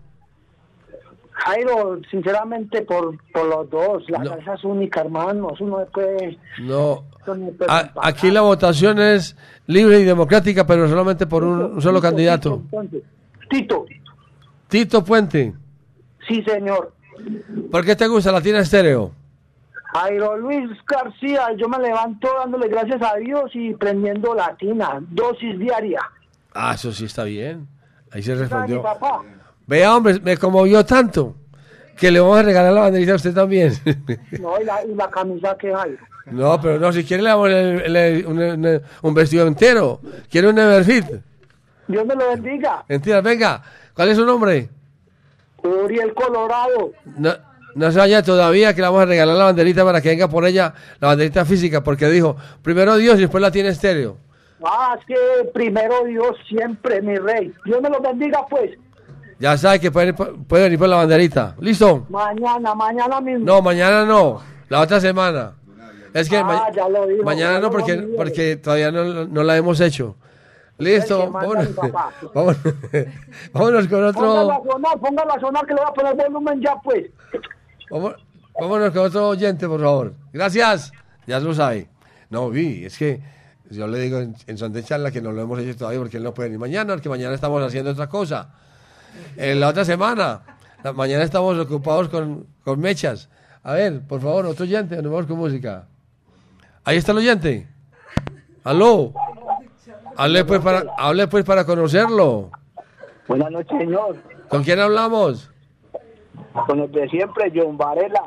Jairo, sinceramente, por, por los dos. La casa es única, hermano. Eso no puede. No. no puede A- aquí la votación es libre y democrática, pero solamente por un, un solo candidato. Entonces, Tito, Tito Puente. sí, señor. ¿Por qué te gusta la tienda estéreo? Jairo Luis García, yo me levanto dándole gracias a Dios y prendiendo latina, dosis diaria. Ah, eso sí está bien. Ahí se ¿Sabe mi respondió. Vea, hombre, me conmovió tanto que le vamos a regalar la banderita a usted también. No, y la, y la camisa que Jairo. no, pero no, si quiere le damos el- el- un vestido entero. ¿Quiere un Everfit? Dios me lo bendiga. Mentira, venga. ¿Cuál es su nombre? Uriel Colorado. No, no se vaya todavía que le vamos a regalar la banderita para que venga por ella, la banderita física, porque dijo, primero Dios y después la tiene estéreo. Ah, es que primero Dios siempre, mi rey. Dios me lo bendiga, pues. Ya sabe que puede, puede venir por la banderita. ¿Listo? Mañana, mañana mismo. No, mañana no. La otra semana. Es que Ah, ma- ya lo dijo, mañana no porque, porque todavía no, no la hemos hecho. Listo. Vámonos, vámonos, vámonos con Póngala a otro. sonar, póngala a sonar que le voy a poner volumen ya, pues. Vámonos con otro oyente, por favor. Gracias. Ya lo sabe. No, vi, es que yo le digo en, en son de charla que no lo hemos hecho todavía porque él no puede ni mañana, porque mañana estamos haciendo otra cosa. En la otra semana, la- mañana estamos ocupados con, con mechas. A ver, por favor, otro oyente, nos vamos con música. Ahí está el oyente. Aló. Hable pues para, hable pues para conocerlo. Buenas noches, señor. ¿Con quién hablamos? Con el de siempre, John Varela.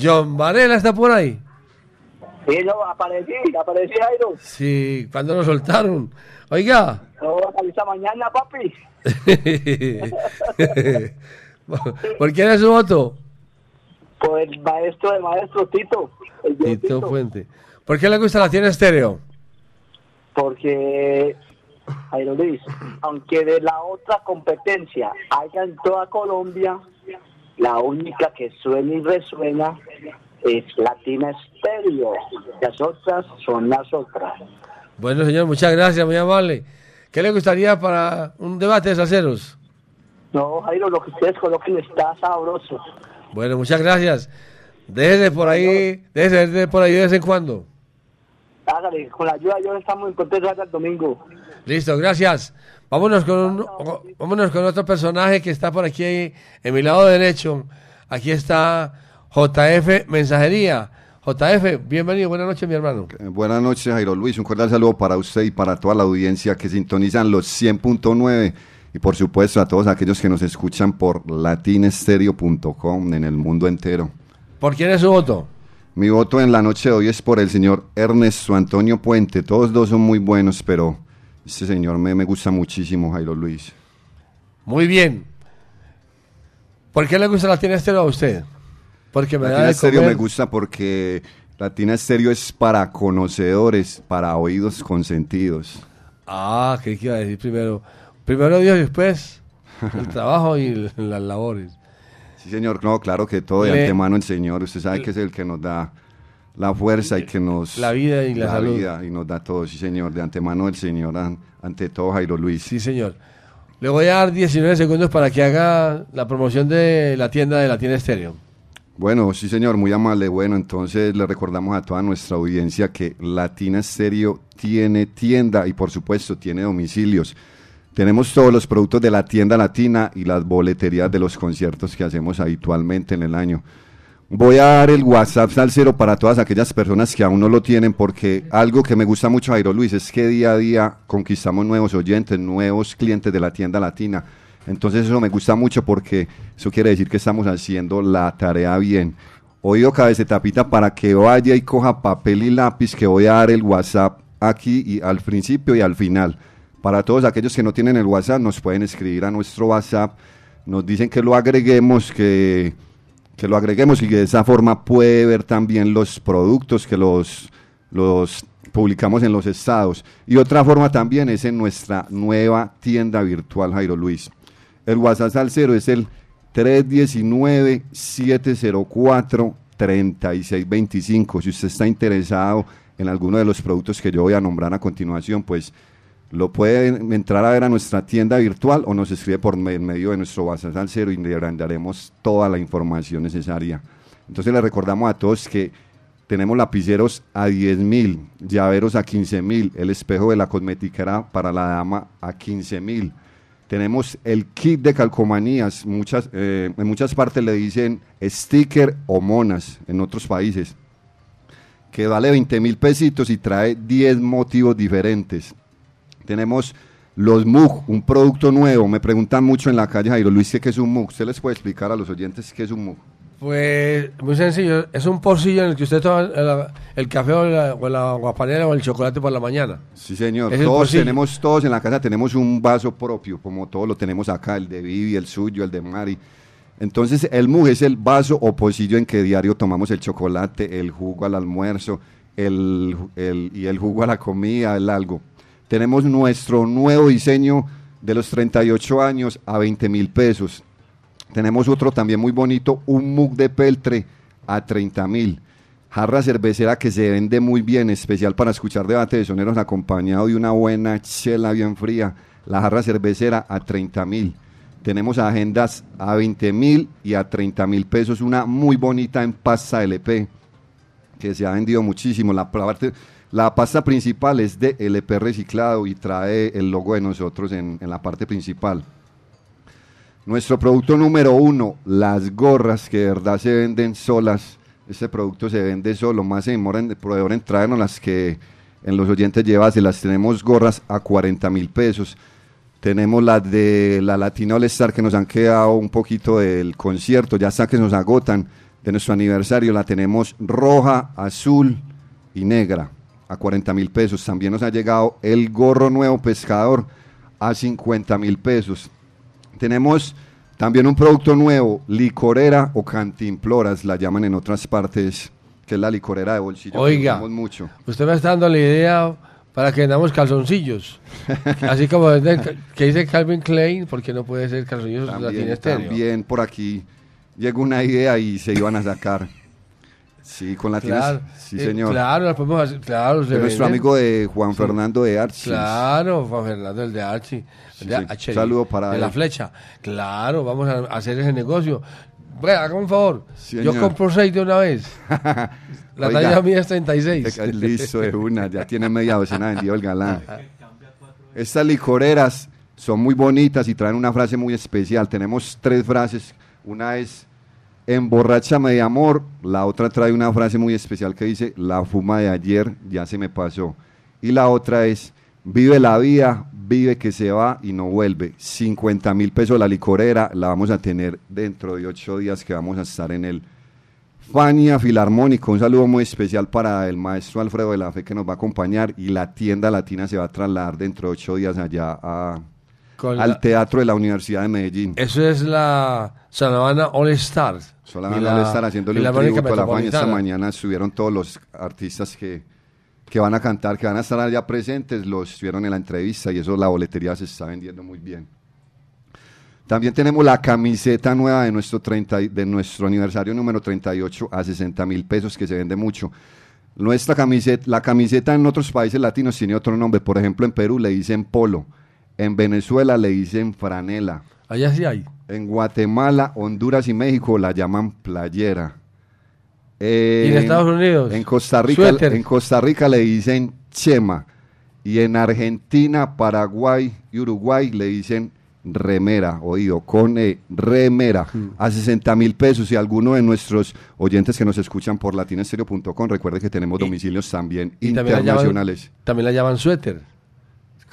John Varela está por ahí. Sí, yo aparecí, aparecí, Jairo. Sí, cuando lo soltaron. Oiga. No voy a salir esta mañana, papi. ¿Por quién es su voto? Por el maestro de maestros, Tito. El viejo Tito Fuente. ¿Por qué le gusta la tienda estéreo? Porque, Jairo Luis, aunque de la otra competencia haya en toda Colombia, la única que suena y resuena es Latina Stereo. Las otras son las otras. Bueno, señor, muchas gracias, muy amable. ¿Qué le gustaría para un debate de salseros? No, Jairo, lo que ustedes coloquen está sabroso. Bueno, muchas gracias. Déjese por ahí, déjese por ahí de vez en cuando. Hágale, con la ayuda Dios estamos en contento hasta el domingo. Listo, gracias. Vámonos con, un- vámonos con otro personaje que está por aquí en mi lado derecho. Aquí está JF Mensajería. JF, bienvenido, buenas noches, mi hermano. Eh, Buenas noches, Jairo Luis. Un cordial saludo para usted y para toda la audiencia que sintonizan los 100.9 y por supuesto a todos aquellos que nos escuchan por latinestereo.com en el mundo entero. ¿Por quién es su voto? Mi voto en la noche de hoy es por el señor Ernesto Antonio Puente. Todos dos son muy buenos, pero este señor me, me gusta muchísimo, Jairo Luis. Muy bien. ¿Por qué le gusta la tiene estéreo a usted? Porque me da Latina de Estéreo comer. me gusta porque Latina Estéreo es para conocedores, para oídos consentidos. Ah, ¿qué iba a decir primero? Primero Dios y después el trabajo y las labores. Sí, señor, no, claro que todo de Le- antemano el Señor, usted sabe que es el que nos da la fuerza y que nos... La vida y la salud. vida y nos da todo, sí, señor, de antemano el Señor, an- ante todo Jairo Luis. Sí, señor. Le voy a dar 19 segundos para que haga la promoción de la tienda de la tienda estéreo. Bueno, sí, señor, muy amable. Bueno, entonces le recordamos a toda nuestra audiencia que Latina Stereo tiene tienda y por supuesto tiene domicilios. Tenemos todos los productos de la tienda latina y las boleterías de los conciertos que hacemos habitualmente en el año. Voy a dar el WhatsApp salsero para todas aquellas personas que aún no lo tienen porque algo que me gusta mucho, Jairo Luis, es que día a día conquistamos nuevos oyentes, nuevos clientes de la tienda latina. Entonces eso me gusta mucho porque eso quiere decir que estamos haciendo la tarea bien. Oído cabeza tapita para que vaya y coja papel y lápiz que voy a dar el WhatsApp aquí y al principio y al final. Para todos aquellos que no tienen el WhatsApp nos pueden escribir a nuestro WhatsApp, nos dicen que lo agreguemos, que, que lo agreguemos y que de esa forma puede ver también los productos que los, los publicamos en los estados. Y otra forma también es en nuestra nueva tienda virtual, Jairo Luis. El WhatsApp salsero es el 319-704-3625. Si usted está interesado en alguno de los productos que yo voy a nombrar a continuación, pues lo puede entrar a ver a nuestra tienda virtual o nos escribe por me- medio de nuestro WhatsApp salsero y le brindaremos toda la información necesaria. Entonces le recordamos a todos que tenemos lapiceros a 10 mil, llaveros a 15 mil, el espejo de la cosmetiquera para la dama a 15 mil. Tenemos el kit de calcomanías, muchas, eh, en muchas partes le dicen sticker o monas en otros países, que vale 20 mil pesitos y trae 10 motivos diferentes. Tenemos los MUG, un producto nuevo. Me preguntan mucho en la calle, Jairo Luis, ¿qué es un MUG? ¿Usted les puede explicar a los oyentes qué es un MUG? Pues muy sencillo, es un pocillo en el que usted toma el, el café o la, o la aguapanela o el chocolate por la mañana. Sí, señor. Es Todos tenemos, todos en la casa tenemos un vaso propio, como todos lo tenemos acá, el de Vivi, el suyo, el de Mari. Entonces, el MUG es el vaso o pocillo en que diario tomamos el chocolate, el jugo al almuerzo, el, el- y el jugo a la comida, el algo. Tenemos nuestro nuevo diseño de los 38 años a 20 mil pesos. Tenemos otro también muy bonito, un mug de peltre a 30 mil. Jarra cervecera que se vende muy bien, especial para escuchar debate de soneros acompañado de una buena chela bien fría. La jarra cervecera a 30 mil. Tenemos agendas a 20 mil y a 30 mil pesos. Una muy bonita en pasta LP que se ha vendido muchísimo. La, parte, la pasta principal es de LP reciclado y trae el logo de nosotros en, en la parte principal. Nuestro producto número uno, las gorras que de verdad se venden solas. Este producto se vende solo, más se demora en el proveedor en traernos las que en los oyentes lleva, se las tenemos gorras a 40 mil pesos. Tenemos las de la Latina All Star que nos han quedado un poquito del concierto, ya hasta que nos agotan de nuestro aniversario. La tenemos roja, azul y negra a 40 mil pesos. También nos ha llegado el gorro nuevo pescador a 50 mil pesos. Tenemos también un producto nuevo, licorera o cantimploras, la llaman en otras partes, que es la licorera de bolsillo. Oiga, mucho. usted me está dando la idea para que vendamos calzoncillos. Así como que dice Calvin Klein, porque no puede ser calzoncillos También, Estéreo. también por aquí llegó una idea y se iban a sacar. Sí, con latinas. Claro, sí, eh, señor. claro, las podemos hacer, claro. se nuestro amigo de Juan Sí. Fernando de Archis. Claro, Juan Fernando, el de de sí. Saludo para De él. la flecha. Claro, vamos a hacer ese negocio. Bueno, hágame un favor. Sí, Yo compro seis de una vez. La Oiga. talla mía es 36. Eh, Listo, de una, ya tiene media docena vendido el galán. Estas licoreras son muy bonitas y traen una frase muy especial. Tenemos tres frases. Una es emborráchame de amor. La otra trae una frase muy especial que dice la fuma de ayer ya se me pasó. Y la otra es vive la vida, vive que se va y no vuelve. 50 mil pesos la licorera. La vamos a tener dentro de ocho días que vamos a estar en el Fania Filarmónico, un saludo muy especial para el maestro Alfredo de la Fe que nos va a acompañar y la tienda latina se va a trasladar dentro de ocho días allá a- al la- Teatro de la Universidad de Medellín. Eso es la Salavana All Stars. Solamente Y la- al estar haciéndole un tributo a la Fania esta mañana estuvieron todos los artistas que, que van a cantar, que van a estar allá presentes, los estuvieron en la entrevista y eso la boletería se está vendiendo muy bien. También tenemos la camiseta nueva de nuestro, 30 y- de nuestro aniversario número 38 a 60 mil pesos, que se vende mucho. Nuestra camiseta, la camiseta en otros países latinos tiene otro nombre. Por ejemplo, en Perú le dicen polo. En Venezuela le dicen franela. Allá sí hay. En Guatemala, Honduras y México la llaman playera. Eh, ¿Y en Estados Unidos? En Costa Rica, Suéter. en Costa Rica le dicen chema. Y en Argentina, Paraguay y Uruguay le dicen remera, oído, con E, remera, Mm. a 60 mil pesos. Y alguno de nuestros oyentes que nos escuchan por latinastereo.com, recuerde que tenemos domicilios también Y también la llaman- internacionales. También la llaman suéter.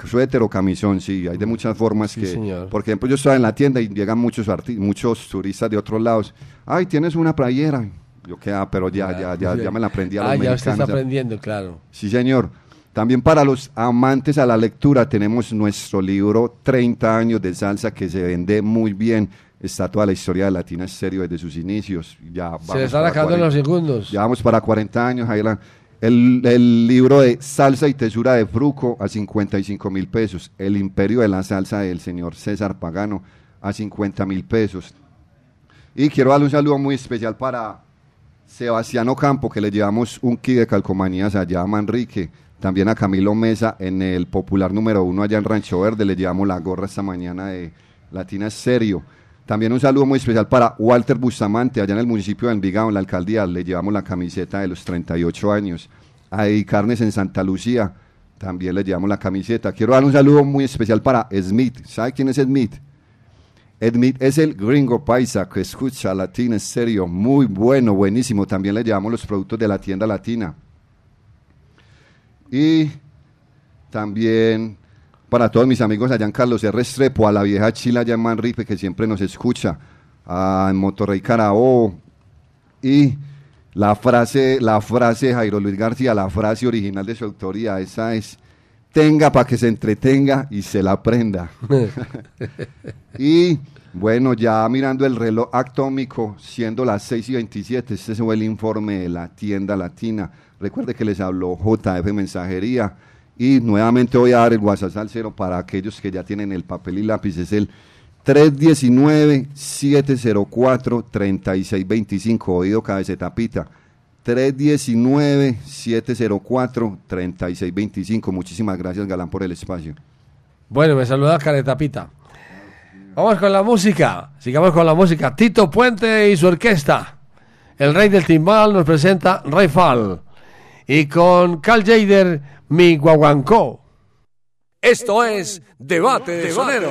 Suéter o camisón, sí, hay de muchas formas Sí, que... señor. Por ejemplo, yo estaba en la tienda y llegan muchos muchos turistas de otros lados. Ay, tienes una playera. Yo que, ah, pero ya, ya, ya, ya me la aprendí a los Ah, ya usted está aprendiendo, claro. Sí, señor. También para los amantes a la lectura tenemos nuestro libro 30 años de salsa que se vende muy bien. Está toda la historia de Latina Estéreo desde sus inicios. Ya vamos Se le están acabando 40. los segundos. Ya vamos para 40 años, Jaila. El, el libro de Salsa y Tesura de Fruco a 55 mil pesos. El Imperio de la Salsa del señor César Pagano a 50 mil pesos. Y quiero darle un saludo muy especial para Sebastiano Campo, que le llevamos un kit de calcomanías allá a Manrique. También a Camilo Mesa en el popular número uno allá en Rancho Verde. Le llevamos la gorra esta mañana de Latina Serio. También un saludo muy especial para Walter Bustamante, allá en el municipio de Envigado, en la alcaldía. Le llevamos la camiseta de los 38 años. A Carnes en Santa Lucía, también le llevamos la camiseta. Quiero dar un saludo muy especial para Smith. ¿Sabe quién es Smith? Smith es el gringo paisa que escucha Latina Estéreo. Muy bueno, buenísimo. También le llevamos los productos de la tienda latina. Y también para todos mis amigos allá en Carlos R. Estrepo, a la vieja Chila allá en Manrique que siempre nos escucha, a Monterrey Carabobo. Y la frase, la frase de Jairo Luis García, la frase original de su autoría, esa es tenga para que se entretenga y se la aprenda. y bueno, ya mirando el reloj atómico, siendo las 6 y 27, este fue el informe de la tienda latina. Recuerde que les habló JF Mensajería. Y nuevamente voy a dar el WhatsApp al cero para aquellos que ya tienen el papel y lápiz. Es el 319-704-3625. Oído cabecetapita. 319-704-3625. Muchísimas gracias, Galán, por el espacio. Bueno, me saluda Caretapita. Vamos con la música. Sigamos con la música. Tito Puente y su orquesta. El rey del timbal nos presenta Raifal. Y con Carl Jader, mi guaguancó. Esto es Debate de Sonero.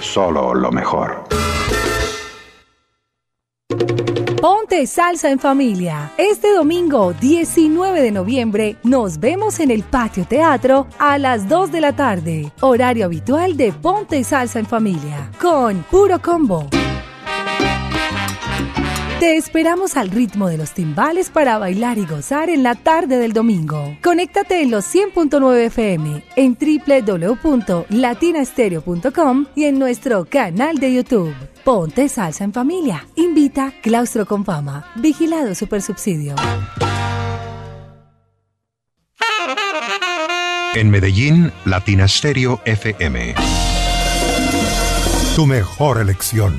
Solo lo mejor. Ponte salsa en familia. Este domingo 19 de noviembre nos vemos en el Patio Teatro a las 2 de la tarde. Horario habitual de Ponte salsa en familia. Con Puro Combo. Te esperamos al ritmo de los timbales para bailar y gozar en la tarde del domingo. Conéctate en los 100.9 FM, en www.latinastereo.com y en nuestro canal de YouTube. Ponte salsa en familia. Invita Claustro con Fama. Vigilado Supersubsidio. En Medellín, Latina Stereo FM. Tu mejor elección.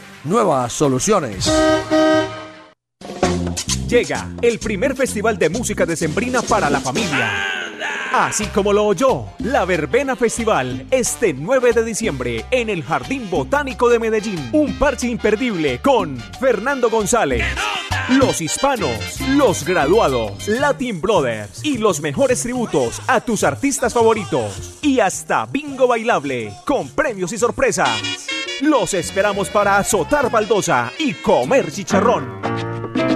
nuevas soluciones. Llega el primer festival de música decembrina para la familia. Así como lo oyó, la Verbena Festival este 9 de diciembre en el Jardín Botánico de Medellín. Un parche imperdible con Fernando González. Los hispanos, los graduados, Latin Brothers y los mejores tributos a tus artistas favoritos. Y hasta bingo bailable con premios y sorpresas. Los esperamos para azotar baldosa y comer chicharrón.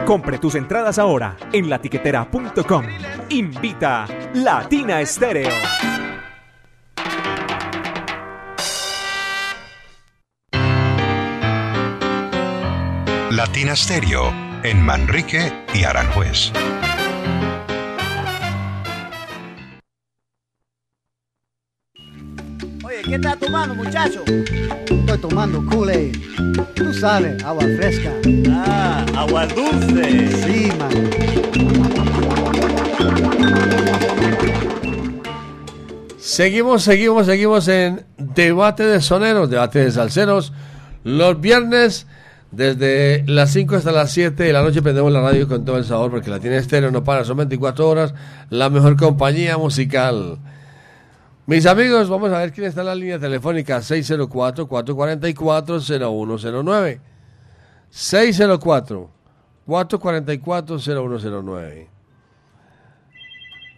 Compre tus entradas ahora en latiquetera.com. Invita Latina Estéreo. Latina Stereo en Manrique y Aranjuez. ¿Qué estás tomando, muchacho? Estoy tomando Kool-Aid. Tú sabes, agua fresca. Ah, agua dulce. Sí, man. Seguimos, seguimos, seguimos en Debate de Soneros, Debate de Salseros. Los viernes, desde las 5 hasta las 7 de la noche, prendemos la radio con todo el sabor, porque la tiene estéreo, no para, son 24 horas, la mejor compañía musical. Mis amigos, vamos a ver quién está en la línea telefónica 604-444-0109. 604-444-0109.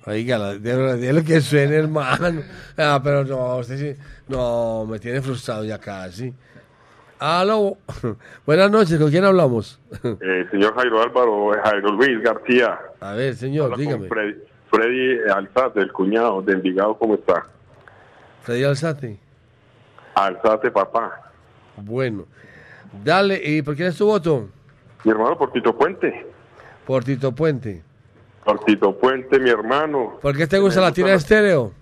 Oiga, de lo que suene, hermano. Ah, pero no, usted sí. No, me tiene frustrado ya casi. Aló. Buenas noches, ¿con quién hablamos? Eh, señor Jairo Álvaro, eh, Jairo Luis García. A ver, señor, Habla dígame. Freddy, Freddy Alzate, el cuñado de Envigado, ¿cómo está? Freddy Alzate. Alzate, papá. Bueno. Dale, ¿y por quién es tu voto? Mi hermano, por Tito Puente. Por Tito Puente. Por Tito Puente, mi hermano. ¿Por qué te gusta la tira estéreo?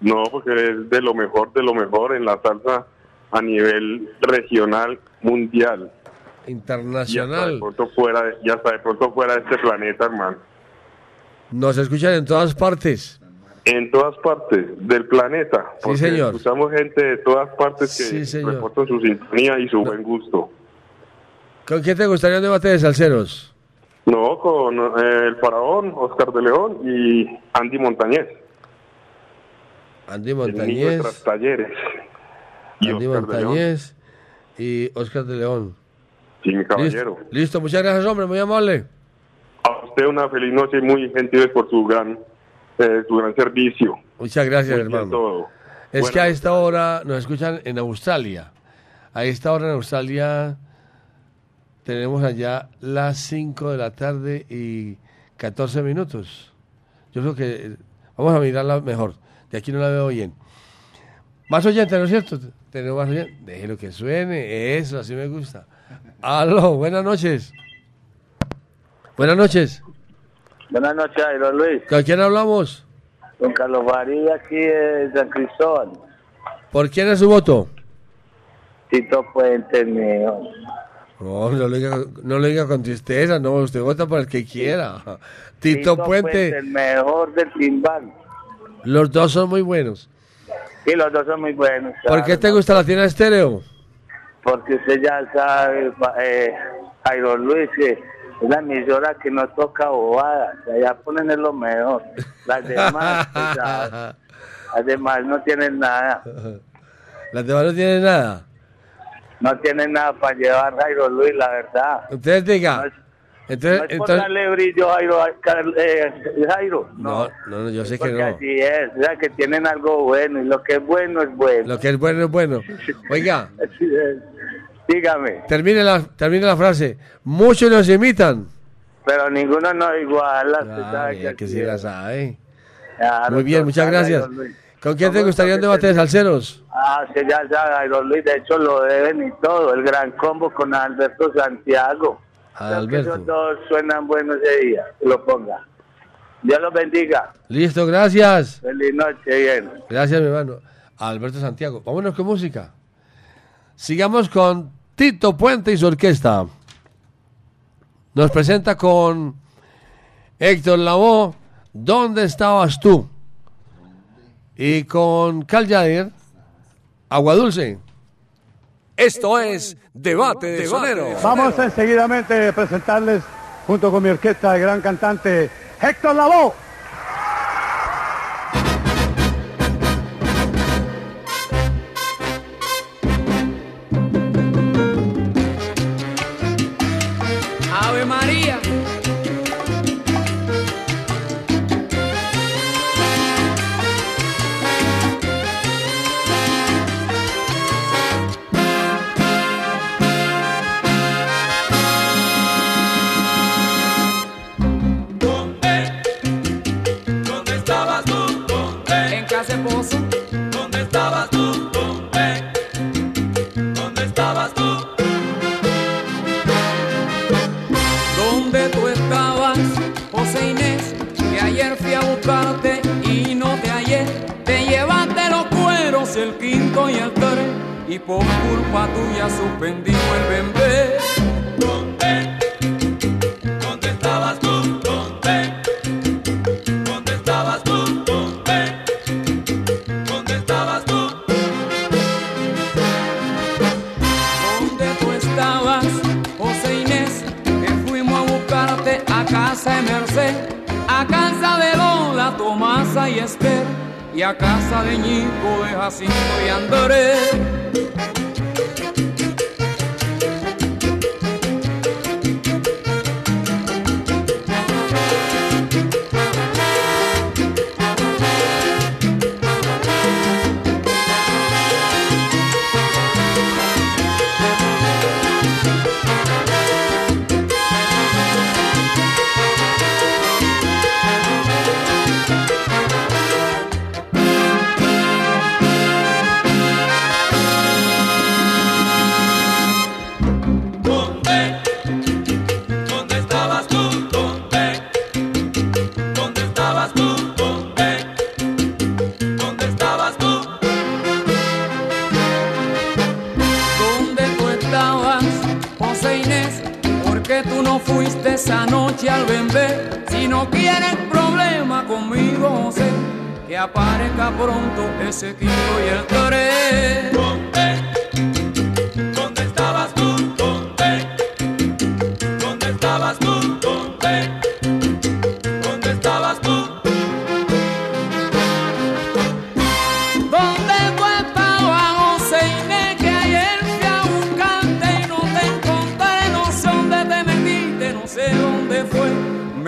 No, porque es de lo mejor, de lo mejor en la salsa a nivel regional, mundial. Ya Internacional. pronto fuera, ya está de pronto fuera de este planeta, hermano. Nos escuchan en todas partes. En todas partes del planeta. porque señor. Escuchamos gente de todas partes que Sí, reportan su sintonía y su buen gusto. ¿Con quién te gustaría un debate de salseros? No, con eh, el faraón, Oscar de León y Andy Montañez. Andy Montañez. tras talleres. Y Andy Oscar de León. Montañez y Oscar de León. Sí, mi caballero. Listo, listo, muchas gracias, hombre, muy amable. A usted una feliz noche y muy gentil por su gran, eh, su gran servicio. Muchas gracias, Muy hermano. todo. Es Bueno, que a esta hora nos escuchan en Australia. A esta hora en Australia tenemos allá las 5 de la tarde y 14 minutos. Yo creo que eh, vamos a mirarla mejor. De aquí no la veo bien. Más oyente, ¿no es cierto? Tenemos más oyente. Déjelo que suene. Eso, así me gusta. Aló, buenas noches. Buenas noches. Buenas noches, Jairo Luis. ¿Con quién hablamos? Don Carlos Faría, aquí de San Cristóbal. ¿Por quién es su voto? Tito Puente, mío. No, no lo, diga, no lo diga con tristeza, no, usted vota por el que quiera. Tito, Puente, el mejor del timbal. los dos son muy buenos. Sí, los dos son muy buenos. ¿Por qué te gusta la tienda estéreo? porque usted ya sabe, eh, Luis, que es la emisora que no toca bobadas, allá ponen es lo mejor. Las demás, pues, ya, las demás no tienen nada, Las demás no tienen nada. no tienen nada para llevar Jairo Luis, la verdad. Ustedes digan. Entonces, No es por darle brillo Jairo, eh, Jairo, no, no, no, yo sé que no. así es, o sea, que tienen algo bueno y lo que es bueno es bueno. Lo que es bueno es bueno. Oiga. Dígame, termine la, termine la frase. Muchos nos imitan. pero ninguno no es igual, usted Ah, sabe que que sí la sabe. Claro, Muy bien, muchas gracias. ¿Con quién te gustaría un debate de salseros? Ah, que ya sabe, Jairo Luis, de hecho lo deben y todo, el gran combo con Alberto Santiago. Creo que Alberto. esos dos suenan buenos ese día, que lo ponga. Dios los bendiga. Listo, gracias. Feliz noche, bien. Gracias, mi hermano. Alberto Santiago. Vámonos con música. Sigamos con Tito Puente y su orquesta. Nos presenta con Héctor Lavoe, ¿Dónde estabas tú? Y con Cal Yadir, Agua Dulce. Esto es Debate de Soneros. Vamos enseguidamente a presentarles, junto con mi orquesta, el gran cantante Héctor Lavoe.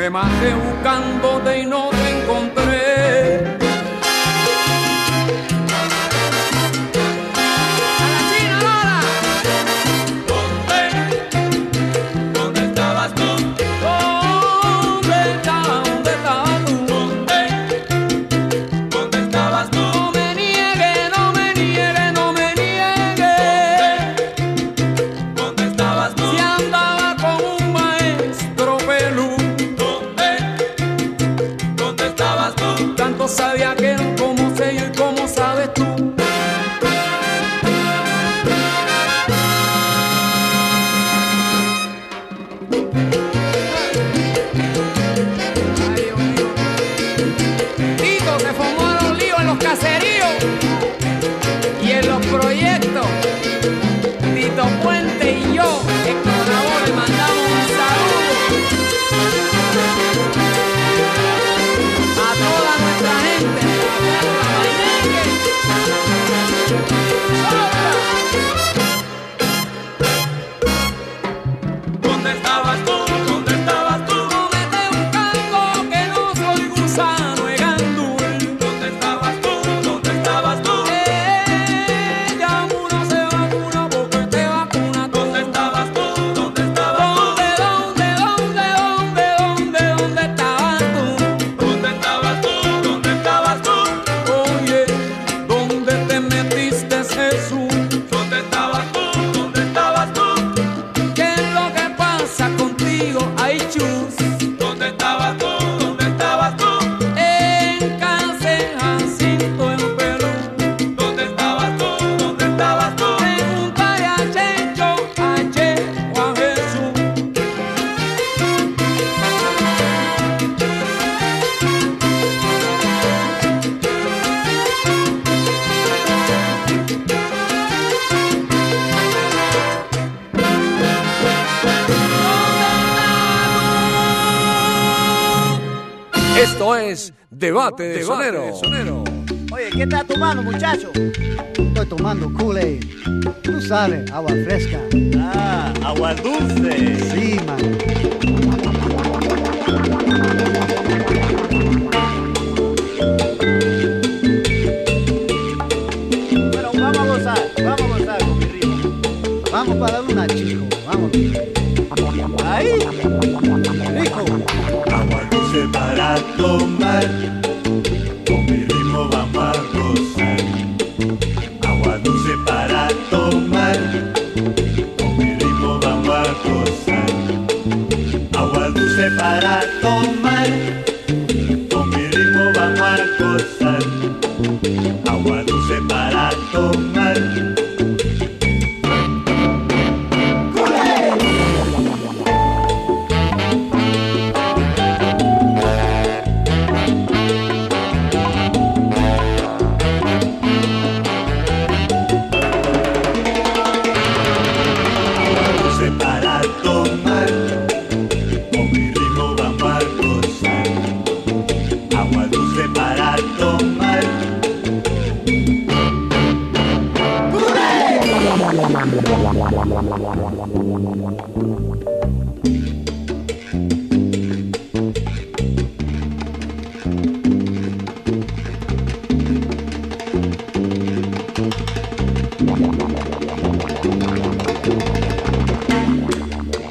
Me maté buscándote y no te encontré.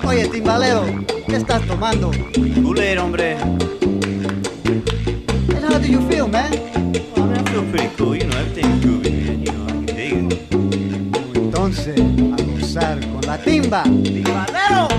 Oye, timbalero, ¿qué estás tomando? Buler, hombre. timba, timbadero.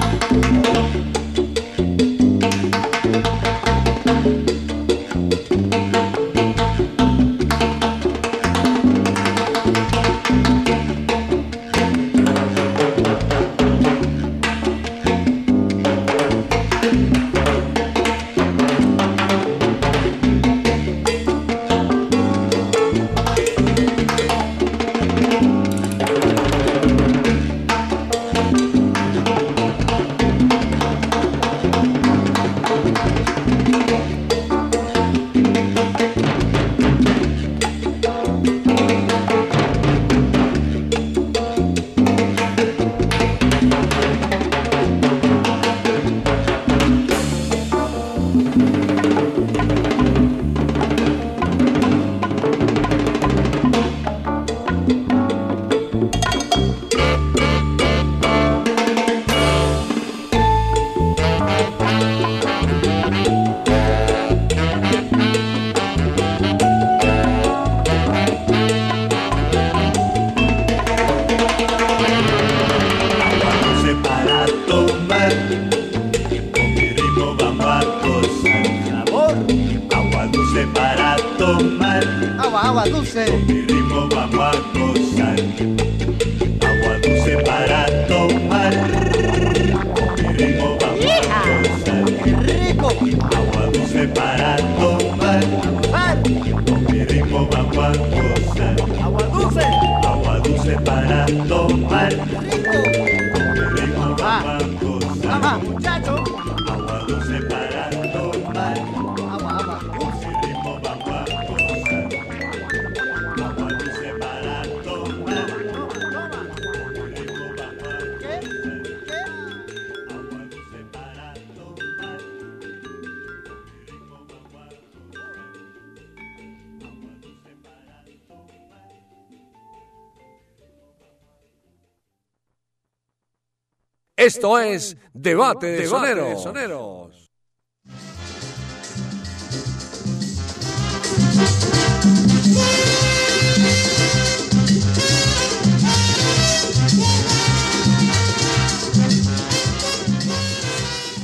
Esto es Debate de Soneros. soneros.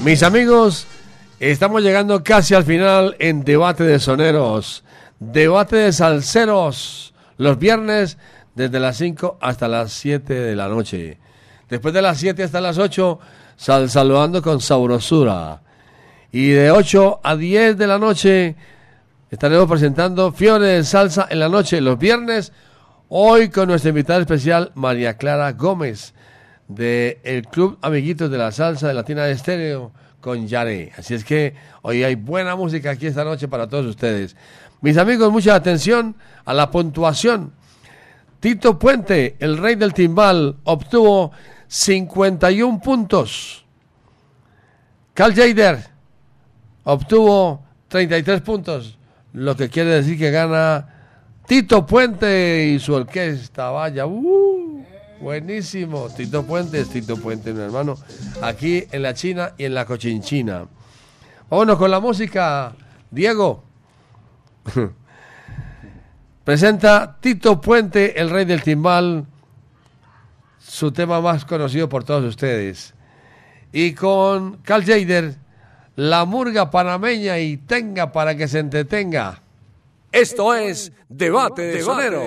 Mis amigos, estamos llegando casi al final en Debate de Soneros, Debate de Salceros, los viernes desde las 5 hasta las 7 de la noche. Después de las 7 hasta las 8, sal saludando con sabrosura. Y de 8 a 10 de la noche estaremos presentando Fiore de Salsa en la noche, los viernes. Hoy con nuestra invitada especial, María Clara Gómez, del Club Amiguitos de la Salsa de Latina de Estéreo con Yare. Así es que hoy hay buena música aquí esta noche para todos ustedes. Mis amigos, mucha atención a la puntuación. Tito Puente, el rey del timbal, obtuvo 51 puntos. Carl Jader obtuvo 33 puntos, lo que quiere decir que gana Tito Puente y su orquesta. Vaya, uh, buenísimo. Tito Puente es Tito Puente, mi hermano. Aquí en la China y en la Cochinchina. Vámonos con la música. Diego. Presenta Tito Puente, el rey del timbal, su tema más conocido por todos ustedes. Y con Carl Jader, la murga panameña y tenga para que se entretenga. Esto es Debate de Sonero.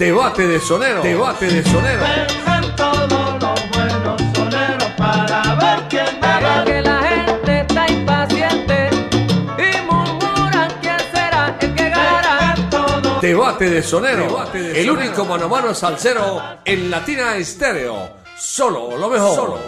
Debate de Sonero. Debate de Sonero. Vengan todos los buenos soneros para ver quién gana. que la gente está impaciente y murmuran quién será el que ganará. Debate de Sonero. el único mano a mano salsero en Latina Estéreo. Solo lo mejor. Solo lo mejor.